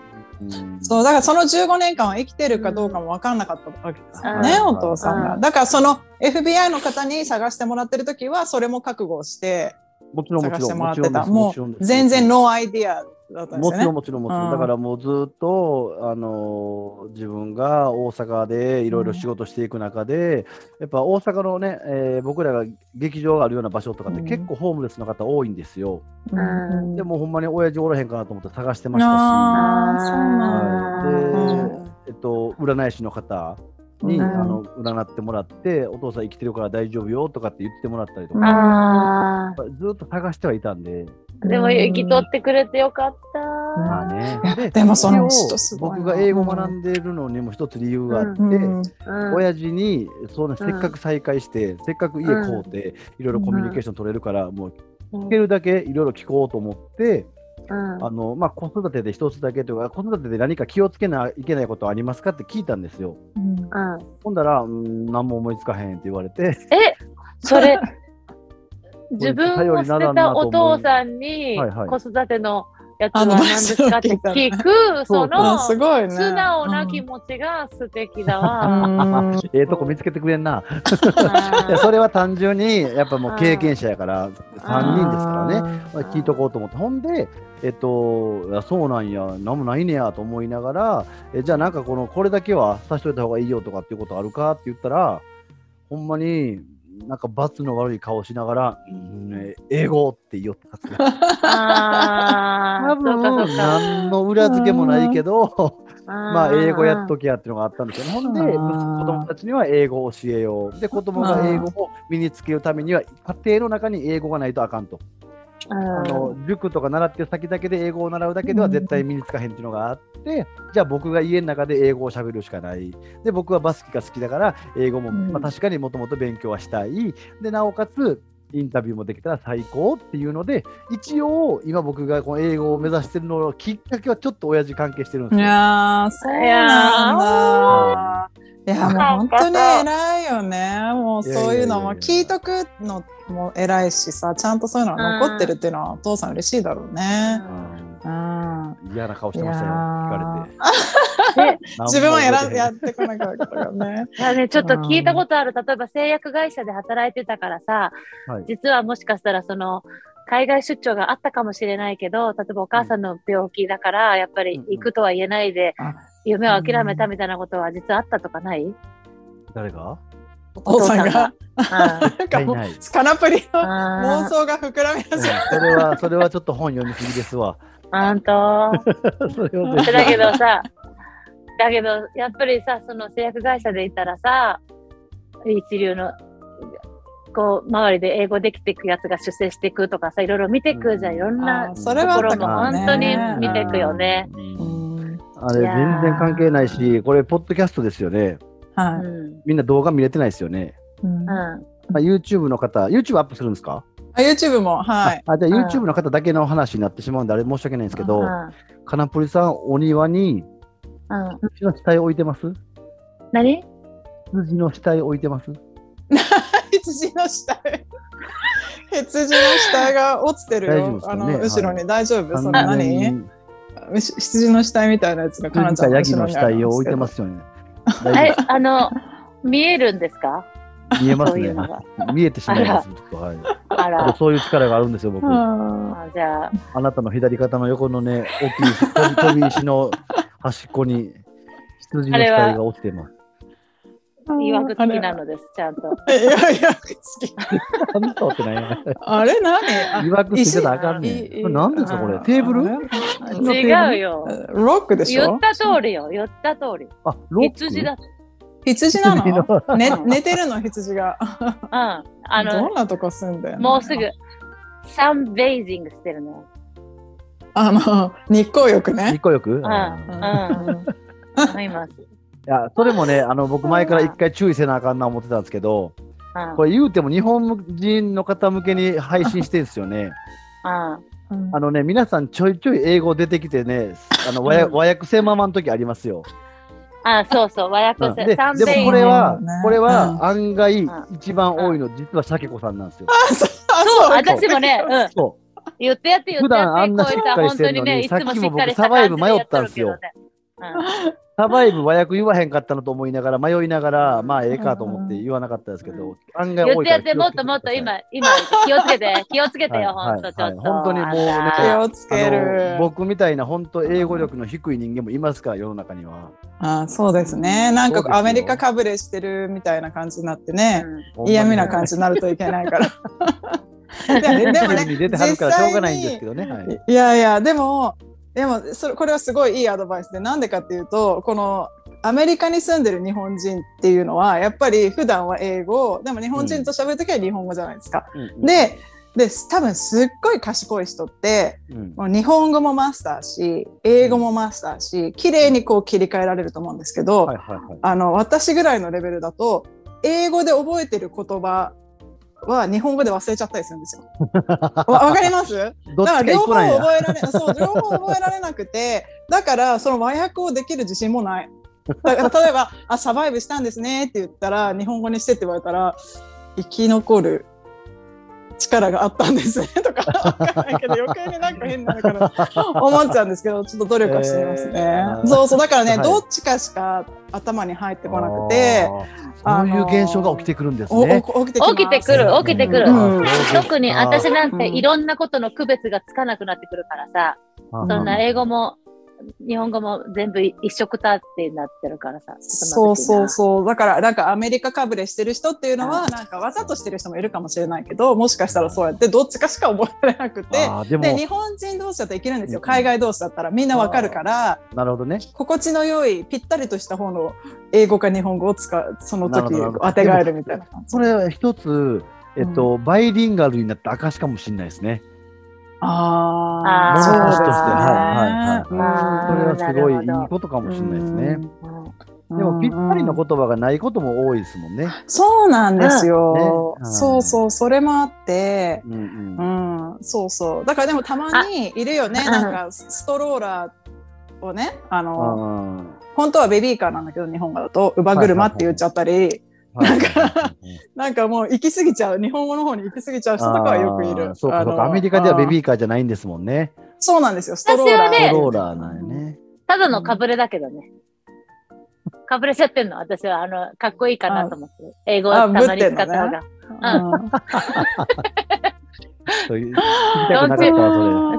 そうだからその15年間は生きてるかどうかも分かんなかったわけですよね、うんお父さんが。だからその FBI の方に探してもらってる時はそれも覚悟してもちろんも探してもらってた。もう全然 no idea ね。もちろんもちろんもちろうんん。だからもうずっと、あのー自分が大阪でいろいろ仕事していく中で、やっぱ大阪のね、えー僕らが劇場があるような場所とかってうん結構ホームレスの方多いんですよ。うんでもほんまに親父おらへんかなと思って探してましたし。はい、で、えっと、占い師の方に、うんあの占ってもらって、お父さん生きてるから大丈夫よとかって言ってもらったりとか。ずっと探してはいたんで、でも、生きとってくれてよかった。まあね。ででもその人すごいな。僕が英語学んでるのにも一つ理由があって、うんうん親父にそうねせっかく再会して、せっかく家買うて、いろいろコミュニケーション取れるから、もう聞けるだけいろいろ聞こうと思って、うん。あのまあ、子育てで一つだけというか、子育てで何か気をつけないけないことありますかって聞いたんですよ。うんうん。ほんだら、うん、何も思いつかへんって言われて、え、それ、自分を捨てたお父さんに子育てのやつは何ですかって 聞く、そのあすごいね。素直な気持ちが素敵だうわ。ええとこ見つけてくれんな。それは単純に、やっぱもう経験者やから、3人ですからね。ね。まあ聞いとこうと思って、ほんで、えっと、そうなんや、なんもないねやと思いながら、えじゃあなんかこの、これだけはさしといた方がいいよとかっていうことあるかって言ったら、ほんまに、なんか罰の悪い顔しながら、うんえ英語って言おったっすね。多分。何の裏付けもないけど、まあ、英語やっとききやっていうのがあったんですよね。ほんで、うん子供たちには英語を教えよう。で、子供が英語を身につけるためには、家庭の中に英語がないとあかんと。あの塾とか習ってる先だけで英語を習うだけでは絶対身につかへんっていうのがあって、じゃあ僕が家の中で英語を喋るしかない。で、僕はバスケが好きだから、英語も、うんまあ、確かにもともと勉強はしたい。で、なおかつ、インタビューもできたら最高っていうので、一応、今僕がこの英語を目指してるののきっかけはちょっと親父関係してるんですいよ。やー、そうなんだ。いや、もう本当に偉いよね。もうそういうのも聞いとくのも偉いしさ、ちゃんとそういうのが残ってるっていうのはお父さん嬉しいだろうね。うん。うん嫌な顔してましたよ、聞かれて。自分はやらやってこなかったからね。いやね、ちょっと聞いたことある。例えば製薬会社で働いてたからさ、はい実はもしかしたらその、海外出張があったかもしれないけど、例えばお母さんの病気だから、やっぱり行くとは言えないで、あ夢を諦めたみたいなことは実はあったとかない、誰が？お父さんが？あなんかもうスカナプリのあ妄想が膨らみうん始めそれは、それはちょっと本読みすぎですわ。あんと。それは絶だけ対どさ、だけど、やっぱりさ、その製薬会社でいたらさ、一流の、こう、周りで英語できていくやつが出世していくとかさ、いろいろ見ていくじゃん。いろんな。ところも本当に見ていくよね。うんうんあれ、全然関係ないし、これ、ポッドキャストですよね。はい。うん。みんな動画見れてないですよね。うんうん。まあ、YouTube の方、YouTube アップするんですか、あ YouTube も、はい。あじゃ YouTube の方だけの話になってしまうんで、あれ申し訳ないんですけど、うん。カナプリさん、お庭にうん。羊の死体置いてます？何？羊の死体置いてます？羊の死体。羊の死体が落ちてる大丈夫よ。ね？の後ろに大丈夫？その何羊の死体みたいなやつがかなちゃんの羊かヤギの後ろにある死体を置いてんですますよね。えで、あの、見えるんですか？す見えますね。見えてしまいます。はいああらと。そういう力があるんですよ、僕。あじゃあ、なたの左肩の横のね、大きい飛び飛び石の端っこに羊の死体が落ちてます。いわくつきなのです、ちゃんと。いやいや、好き。あんたってないな。あれ何あいわくついてたらあかんねん。これ何ですか、これ。テーブル違うよ。ロックでしょ言った通りよ、言った通り。あ、ロック羊だ。羊なのね寝てるの羊が。うん。あのどん、なとこ住んでんもうすぐ、サンベイジングしてるの。あの、日光浴ね日。光浴うん。うん。思います。いや、それもね、あの、僕前から一回注意せなあかんな思ってたんですけど、うん。これ言うても日本人の方向けに配信してるんですよね。うん。うんあのね、皆さんちょいちょい英語出てきてね、あの和訳和訳せままの時ありますよ。あ、そうそう、和うん訳せ、でサンでも。これは、ねこれはうん案外ん一番多いの、実はシャケ子さんなんですよ。あそうそう、私もね、うん。そ言ってやって言ってやって、普段あんなこいつは本当にね、いつもしっかりした感じでやってるけどね。う。サバイブ和訳言わへんかったのと思いながら、迷いながら、まあええかと思って言わなかったですけど、案外多いから言ってやって、もっともっと今、今、気をつけて、気をつけてよ、はい本当ちょっと。はい本当にもうね気をつけあるの。僕みたいな本当英語力の低い人間もいますから、世の中には。あそうですね。なんかアメリカかぶれしてるみたいな感じになってね、うん嫌味な感じになるといけないから。ででもね、に出てはるからしょうがないんですけどね。はいいやいや、でも、でもそれこれはすごいいいアドバイスで、なんでかっていうと、このアメリカに住んでる日本人っていうのは、やっぱり普段は英語、でも日本人と喋るときは日本語じゃないですか。うんうんで、で多分すっごい賢い人ってうんもう日本語もマスターし英語もマスターし綺麗にこう切り替えられると思うんですけど。あの私ぐらいのレベルだと英語で覚えてる言葉は日本語で忘れちゃったりするんですよ。わわかります？だから両方。覚えられ そう両方覚えられなくてだからその和訳をできる自信もない。だから例えば「あサバイブしたんですね」って言ったら日本語にしてって言われたら生き残る力があったんですね。とかわかんないけど余計になんか変なだから思っちゃうんですけどちょっと努力はしてみますね。えー。そうそうだからね、はい。どっちかしか頭に入ってこなくて。そういう現象が起きてくるんですおね。お起きてきます。起きてくる、起きてくる。うん。特に私なんてうん。いろんなことの区別がつかなくなってくるからさ、そそんな英語も日本語も全部一色たってなってるからさ。そうそうう。そう。だから、なんかアメリカかぶれしてる人っていうのは、なんかわざとしてる人もいるかもしれないけど、もしかしたらそうやってどっちかしか覚えられなくて、でもで、日本人同士だといけるんですよ。海外同士だったらみんなわかるから、なるほどね。心地の良い、ぴったりとした方の英語か日本語を使う、その時当てがえるみたいな。それ一つ、えっと、バイリンガルになった証かもしれないですね。ああそうですね。はいはいうんあーそれはすごいいいことかもしれないですね。うんでも、ぴったりの言葉がないことも多いですもんね。そうなんですよ。そうそう、それもあって、うんううんん、そうそう。だからでもたまにいるよね。あなんかストローラーをね、あの、うん本当はベビーカーなんだけど、日本語だと、乳母車って言っちゃったり、はいなんかもう行き過ぎちゃう、日本語の方に行き過ぎちゃう人とかはよくいあるー。そうか、あのそうか。アメリカではベビーーカーじゃないんですもんね。そうなんですよ、ストローラー。ストローラーなんやね。ただのかぶれだけどね。かぶれちゃってんの。私は、あの、かっこいいかなと思って。英語をたまに使った方が。うん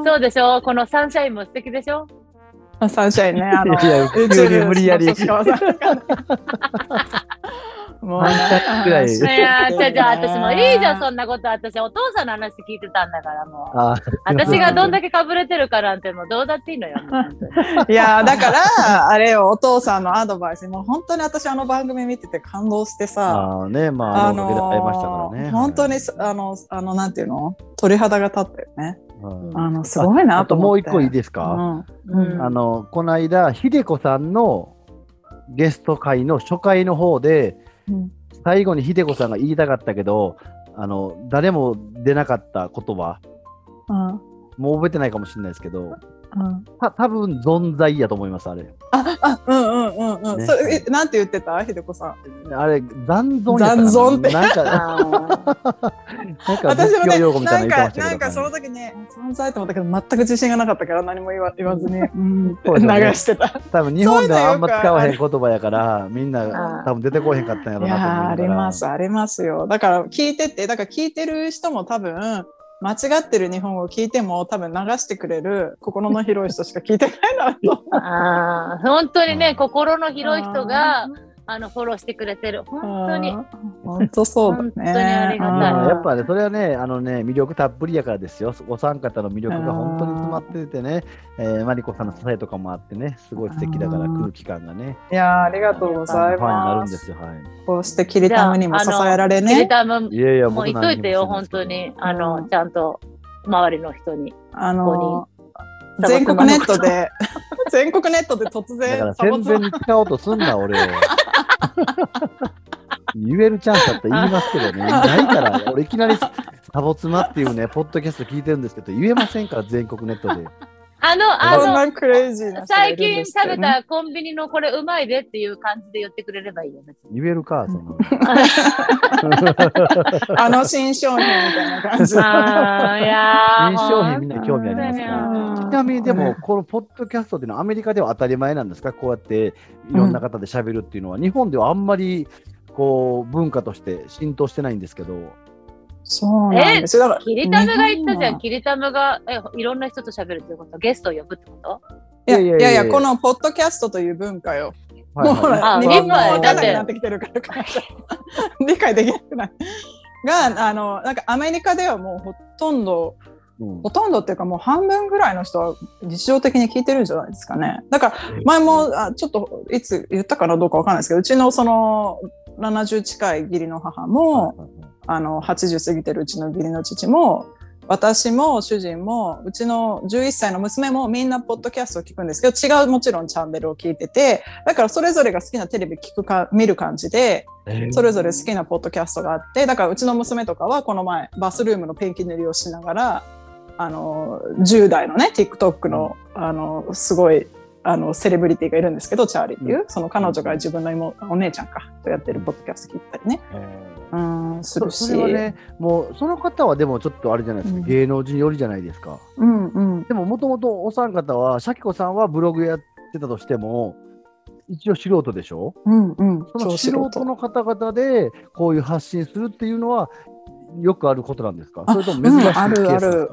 そうでしょこのサンシャインも素敵でしょ？あサンシャインね、あの、いや無理やりもうね半着くらい いやー、じゃあ、じゃあ、私もいいじゃん、そそんなこと。私、お父さんの話聞いてたんだから、もう。あ私がどんだけかぶれてるかなんて、もうどうだっていいのよ。いやーだから、あれよ、お父さんのアドバイス、もう本当に私あの番組見てて感動してさ、あーね、まあ、あの、会えましたからね。本当に、あの、あの、なんていうの？鳥肌が立ったよね。うんあの、すごいなあとと思って。もう一個いいですうか、ん。うんあの、この間、ひでこさんのゲスト会の初回の方で、うん最後にひでこさんが言いたかったけど、あの、誰も出なかった言葉、うん。もう覚えてないかもしれないですけど、うんた多分存在やと思います、あれ。あ、あ、うんうんうんうん。ねそれ、えなんて言ってた？ひでこさん。あれ、残存残存ってなんか、なんか私もねかかその時ね存在と思ったけど全く自信がなかったから何も言わ言わずに、うん流してた。多分日本ではあんま使わへんそ言葉やから、みんな多分出てこへんかったんやろいうやなと思いながらーありますありますよ。だから聞いててだから聞いてる人も多分間違ってる日本語を聞いても多分流してくれる心の広い人しか聞いてないなと。あー本当にね、うん心の広い人が、あの、フォローしてくれてる。本当に。うん本当そうだね。本当にありがたいうんやっぱね、それはね、あのね、魅力たっぷりやからですよ。お三方の魅力が本当に詰まっててね、えーマリコさんの支えとかもあってね、すごい素敵だからうん空気感がね、いやーありがとうごフざいァンになるま。んですすよ。はい。こうしてキリタムにも支えられキリね。タム、いやいや、もう言っといてよ、本当に。あの、ちゃんと、周りの人に。あのこ 全国ネットで全国ネットで突だから然サボツ宣伝に使おうとすんな、俺を。言えるチャンスだったら言いますけどね、ないから、俺いきなりサボツマっていうね、ポッドキャスト聞いてるんですけど、言えませんから、全国ネットで。あの、あの、最近食べたコンビニのこれうまいでっていう感じで言ってくれればいいよ。言えるか、その。あの新商品みたいな感じ。あーいやー新商品みんな興味ありますか？ちなみにでも、このポッドキャストっていうのはアメリカでは当たり前なんですか？こうやっていろんな方で喋るっていうのは、日本ではあんまりこう文化として浸透してないんですけど、そうなんですよ。だからキリタムが言ったじゃん。日キリタムがえいろんな人と喋るってこと？ゲストを呼ぶってこと？いやいいやいやこのポッドキャストという文化よ。もうほら、あ日本語はいわかんなくなってきてるからか理解できなくない。が、あの、なんかアメリカではもうほとんど、うんほとんどっていうかもう半分ぐらいの人は日常的に聞いてるんじゃないですかね。だから前もあちょっといつ言ったかなどうかわかんないですけど、うちのその70近い義理の母も、あの80過ぎてるうちの義理の父も私も主人もうちの11歳の娘もみんなポッドキャストを聞くんですけど違うもちろんチャンネルを聞いててだからそれぞれが好きなテレビ聞くか見る感じでそれぞれ好きなポッドキャストがあってだからうちの娘とかはこの前バスルームのペンキ塗りをしながらあの10代のね TikTok のあのすごいあのセレブリティがいるんですけどチャーリーっていう、その彼女が自分の妹お姉ちゃんかとやってるポッドキャスト聞いたりね、うん、するしそそれはね、もうその方はでもちょっとあれじゃないですか、うん。芸能人寄りじゃないですか。うんうん。でももともとお三方は、シャキ子さんはブログやってたとしても、一応素人でしょ？うんうん。その素人の方々でこういう発信するっていうのは、よくあることなんですか？あそれとも珍しいうんあるある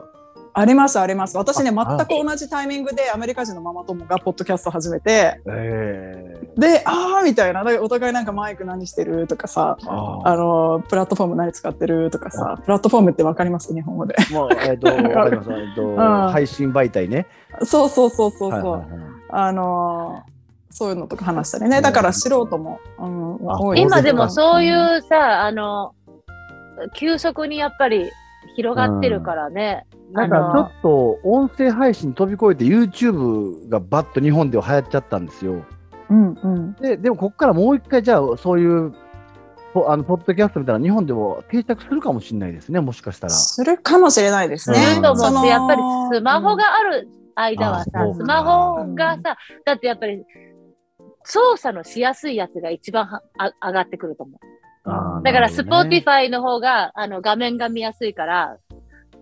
ありますあります。私ねあ全く同じタイミングでアメリカ人のママ友がポッドキャスト始めてえでああみたいな。お互いなんかマイク何してるとかさー、ああのプラットフォーム何使ってるとかさプラットフォームってわかります日本語で。もう、えっ、と、わかります。えっと、ん。配信媒体ね。そうそうそうそうそう、はいはいはい。あのそういうのとか話したりね。だから素人も、うん、あ多い。今でもそうういうさ、あの、急速にやっぱり広がってるからね。なんかちょっと音声配信飛び越えて YouTube がバッと日本では流行っちゃったんですよ。ん、うんうんで、でもここからもう一回じゃあそういうポあのポッドキャストみたいな日本でも定着するかもしれないですね、もしかしたら。するかもしれないですね。うんすると思って、やっぱりスマホが、がある間はさう、かスマホがさ、だってやっぱり操作のしやすいやつが一番はあ上がってくると思う。だから、 Spotify の方が、あの、画面が見やすいから、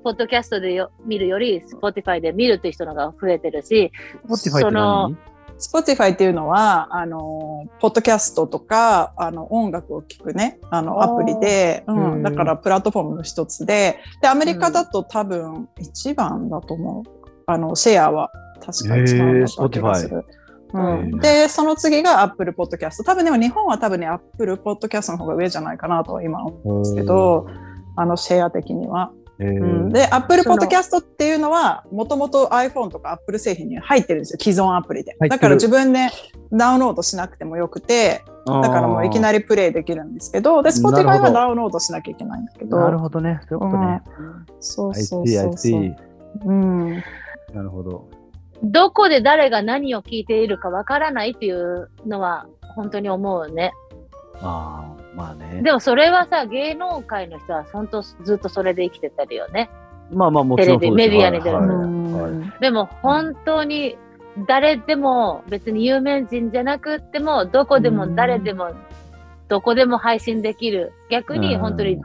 ポッドキャストでよ見るより、 Spotify で見るっていう人のが増えてるし、Spotify って何？Spotify っていうのは、あの、ポッドキャストとか、あの、音楽を聴くね、あの、アプリで、うん、だからプラットフォームの一つで、で、アメリカだと多分一番だと思う。あの、シェアは確か一番だった気がする。うへん、ーで、その次が Apple Podcast。多分でも日本は多分ね、Apple Podcast の方が上じゃないかなとは今思うんですけど、あの、シェア的には。えうん、ー、で、Apple Podcast っていうのは、もともと iPhone とか Apple 製品に入ってるんですよ、既存アプリでだから自分でダウンロードしなくてもよくて、だからもういきなり。りプレイできるんですけど、で、Spotify どはダウンロードしなきゃいけないんだけど。なるほどね。そういうことね。そう I そうそうそう。うん。なるほど。どこで誰が何を聞いているかわからないっていうのは、本当に思うね。ああ、まあね。でもそれはさ、芸能界の人は本当ずっとそれで生きてたりよね。まあまあもちろんそうですテレビメディアに出るはいはいでも本当に誰でも別に有名人じゃなくってもどこでも誰でもどこでも配信できる逆に本当に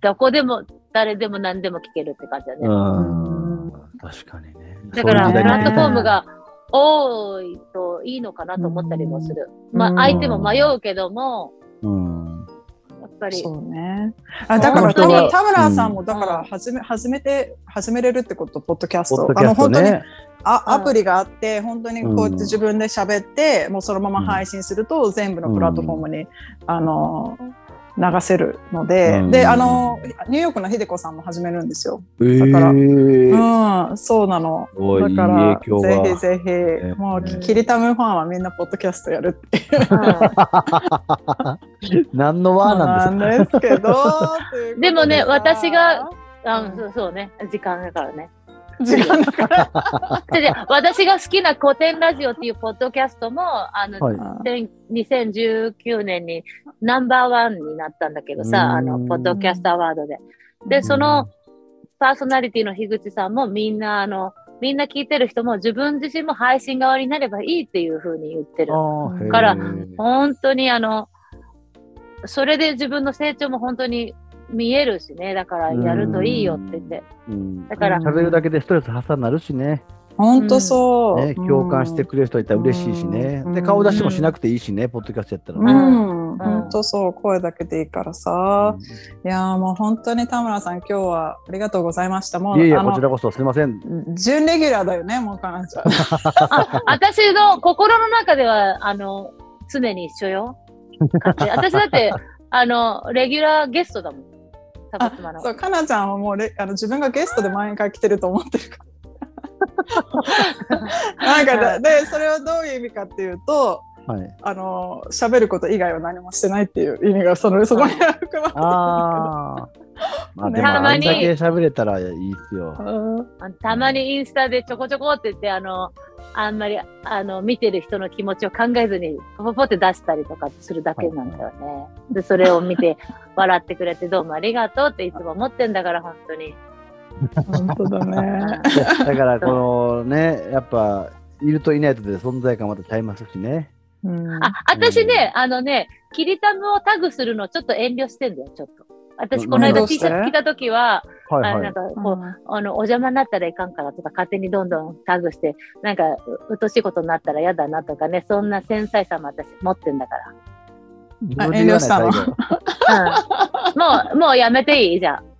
どこでも誰でも何でも聞けるって感じだね。うん。確かにね。だからプラットフォームが多いといいのかなと思ったりもする。まあ相手も迷うけどもうん。やっぱりそうね。あだから田田村さんもうんだから始め始めて始めれるってことポッドキャスト。ポッドキャストあの本当にね。あうんアプリがあって本当にこうやって自分で喋って、もうそのまま配信すると全部のプラットフォームに、あの流せるので、うんであのニューヨークの秀子さんも始めるんですよ。えだからーうん、そうなの。だから。ぜひぜひ、ねもうキリタムファンはみんなポッドキャストやるっていう。何の輪なんですか？ですけど。でもねさ私があそうそうね時間だからね。時間だから。でで私が好きな古典ラジオっていうポッドキャストもあの、はい千2019年にナンバーワンになったんだけどさ、うんあの、ポッドキャストアワードで。で、そのパーソナリティの樋口さんもみんな、あの、みんな聞いてる人も自分自身も配信側になればいいっていう風に言ってる。から本当にあの、それで自分の成長も本当に見えるしね。だからやるといいよって言って。うんだから喋るだけでストレス発散になるしね。本当そう。ね、共感してくれる人いたら嬉しいしね。うんで、顔出しもしなくていいしね、ポッドキャストやったらうね。ん、本当そう、声だけでいいからさ。いやーもう本当に田村さん、今日はありがとうございました。もう、いえいえ、あのこちらこそすみません。準レギュラーだよね、もうかなちゃん。あ、私の心の中では、あの、常に一緒よ。私だって、あの、レギュラーゲストだもん。タコ妻の。そう、かなちゃんはもうレあの自分がゲストで毎回来てると思ってるから。なんかだで、それはどういう意味かっていうと、はい。あの喋ること以外は何もしてないっていう意味がそのそこには含まれてるんだけど。ああ。まあねでもあれたまにだけ喋れたらいいっすよ。たまにインスタでちょこちょこって言って、あの、あんまり、あの、見てる人の気持ちを考えずに、ポポポって出したりとかするだけなんだよね。で、それを見て、笑ってくれて、どうもありがとうっていつも思ってんだから、本当に。本当だね。だからこのね、やっぱ、いるといないとで存在感またちゃいますしね。うんあ、私ね、あのね、キリタムをタグするのちょっと遠慮してんだよ、ちょっと。私、この間 T シャツ着た時は、はいはあのないん。かこう、あの、お邪魔になったらいかんからとか、勝手にどんどんタグして、なんか、うとしいことになったら嫌だなとかね、そんな繊細さも私持ってんだから。あ遠慮したのうん、もう、もうやめていい？じゃあ。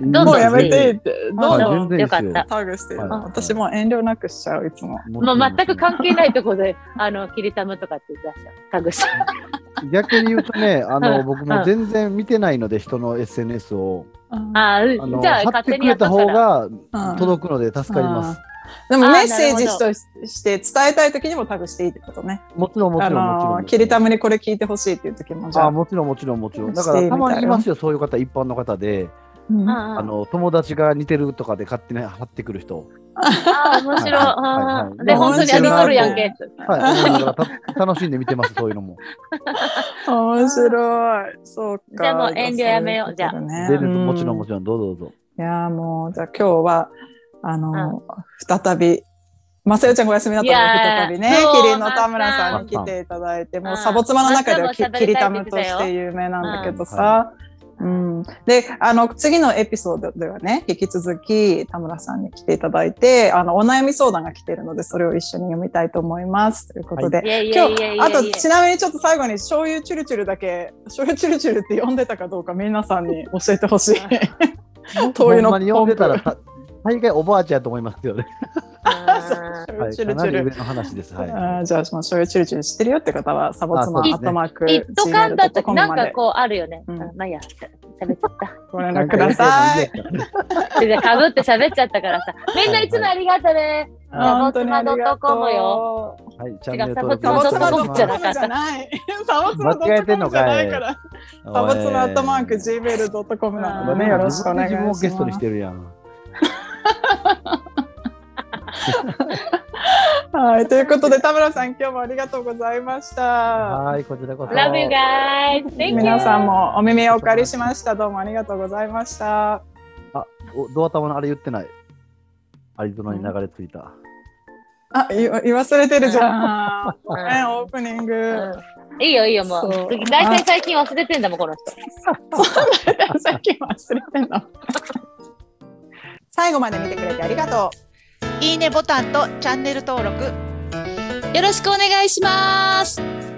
どんどんもうやめていいって、どんはいどん全然いいっすよよかった。タグしてるの。はい私もう遠慮なくしちゃう、いつも。もう全く関係ないところで、あの、キリタムとかって出しちゃう。タグしちゃう。逆に言うとね、あうの、ん僕も全然見てないので、人の SNS を。ああじゃあ貼っ勝手てくれた。方が届くので助かります。でもメッセージとして伝えたい時にもタグしていいってことね。もちろん、もあちろん、もちろん。のキリタムにこれ聞いてほしいっていう時もじゃああ。もちろん、もちろん、もちろん。だから、たまにいますよ、そういう方、一般の方で、うんああの、友達が似てるとかで勝手に貼ってくる人。あ、面白い。はいはいうんで、本当にあげとるやんけ。はい。楽しんで見てます、そういうのも。面白い。そうか。じゃあもう遠慮やめようじゃあもちろん、もうちろん、どうぞどうぞ。いやーもう、じゃあ今日は、あの、再び、まさよちゃんがお休みだったの再びね、キリンの田村さんに来ていただいて、もううんサボ妻の中ではキリタムとして有名なんだけどうんさ、うん、で、あの、次のエピソードではね、引き続き田村さんに来ていただいて、あの、お悩み相談が来ているので、それを一緒に読みたいと思います。ということで、い。やいや今日あとちなみにちょっと最後に醤油チュルチュルだけ醤油チュルチュルって呼んでたかどうか皆さんに教えてほしい。灯油のほんまに読んでたら、た大概おばあちゃんやと思いますよね。うんはい、チュルチュルの話です。はい。あーじゃあ、まあ、醤油チュルチュル知ってるよって方は、サボツマねットマーク、一斗缶だったっけ gmail.com なんかこうあるよね。ううんんまあいいや、しゃべっちゃっ ご連絡ください。た。でかぶって喋っちゃったからさ。みんないつもありがとね。は本当にありがとう。.com よはい、チャンネル登録サボツマサボツマドッ .com じゃなかったじゃない。サボツマドットコムじゃないから。サボツマアットマーク gmail.com なのでね、よろしくお願いします。自分もゲストにしてるやん。はい、ということで、田村さん、今日もありがとうございました。はい、こちらこそ。Love you guys. Thank you. 皆さんもお耳をお借りしました。どうもありがとうございました。おドア玉のあれ言ってない。アリゾナに流れ着いた。あ、言わ言わ忘れてるじゃん。ごうんめん、オープニング。うんいいよいいよ、もうそう。大体最近忘れてんだもん、この人。さっき忘れてんの。最後まで見てくれてありがとう。いいねボタンとチャンネル登録よろしくお願いします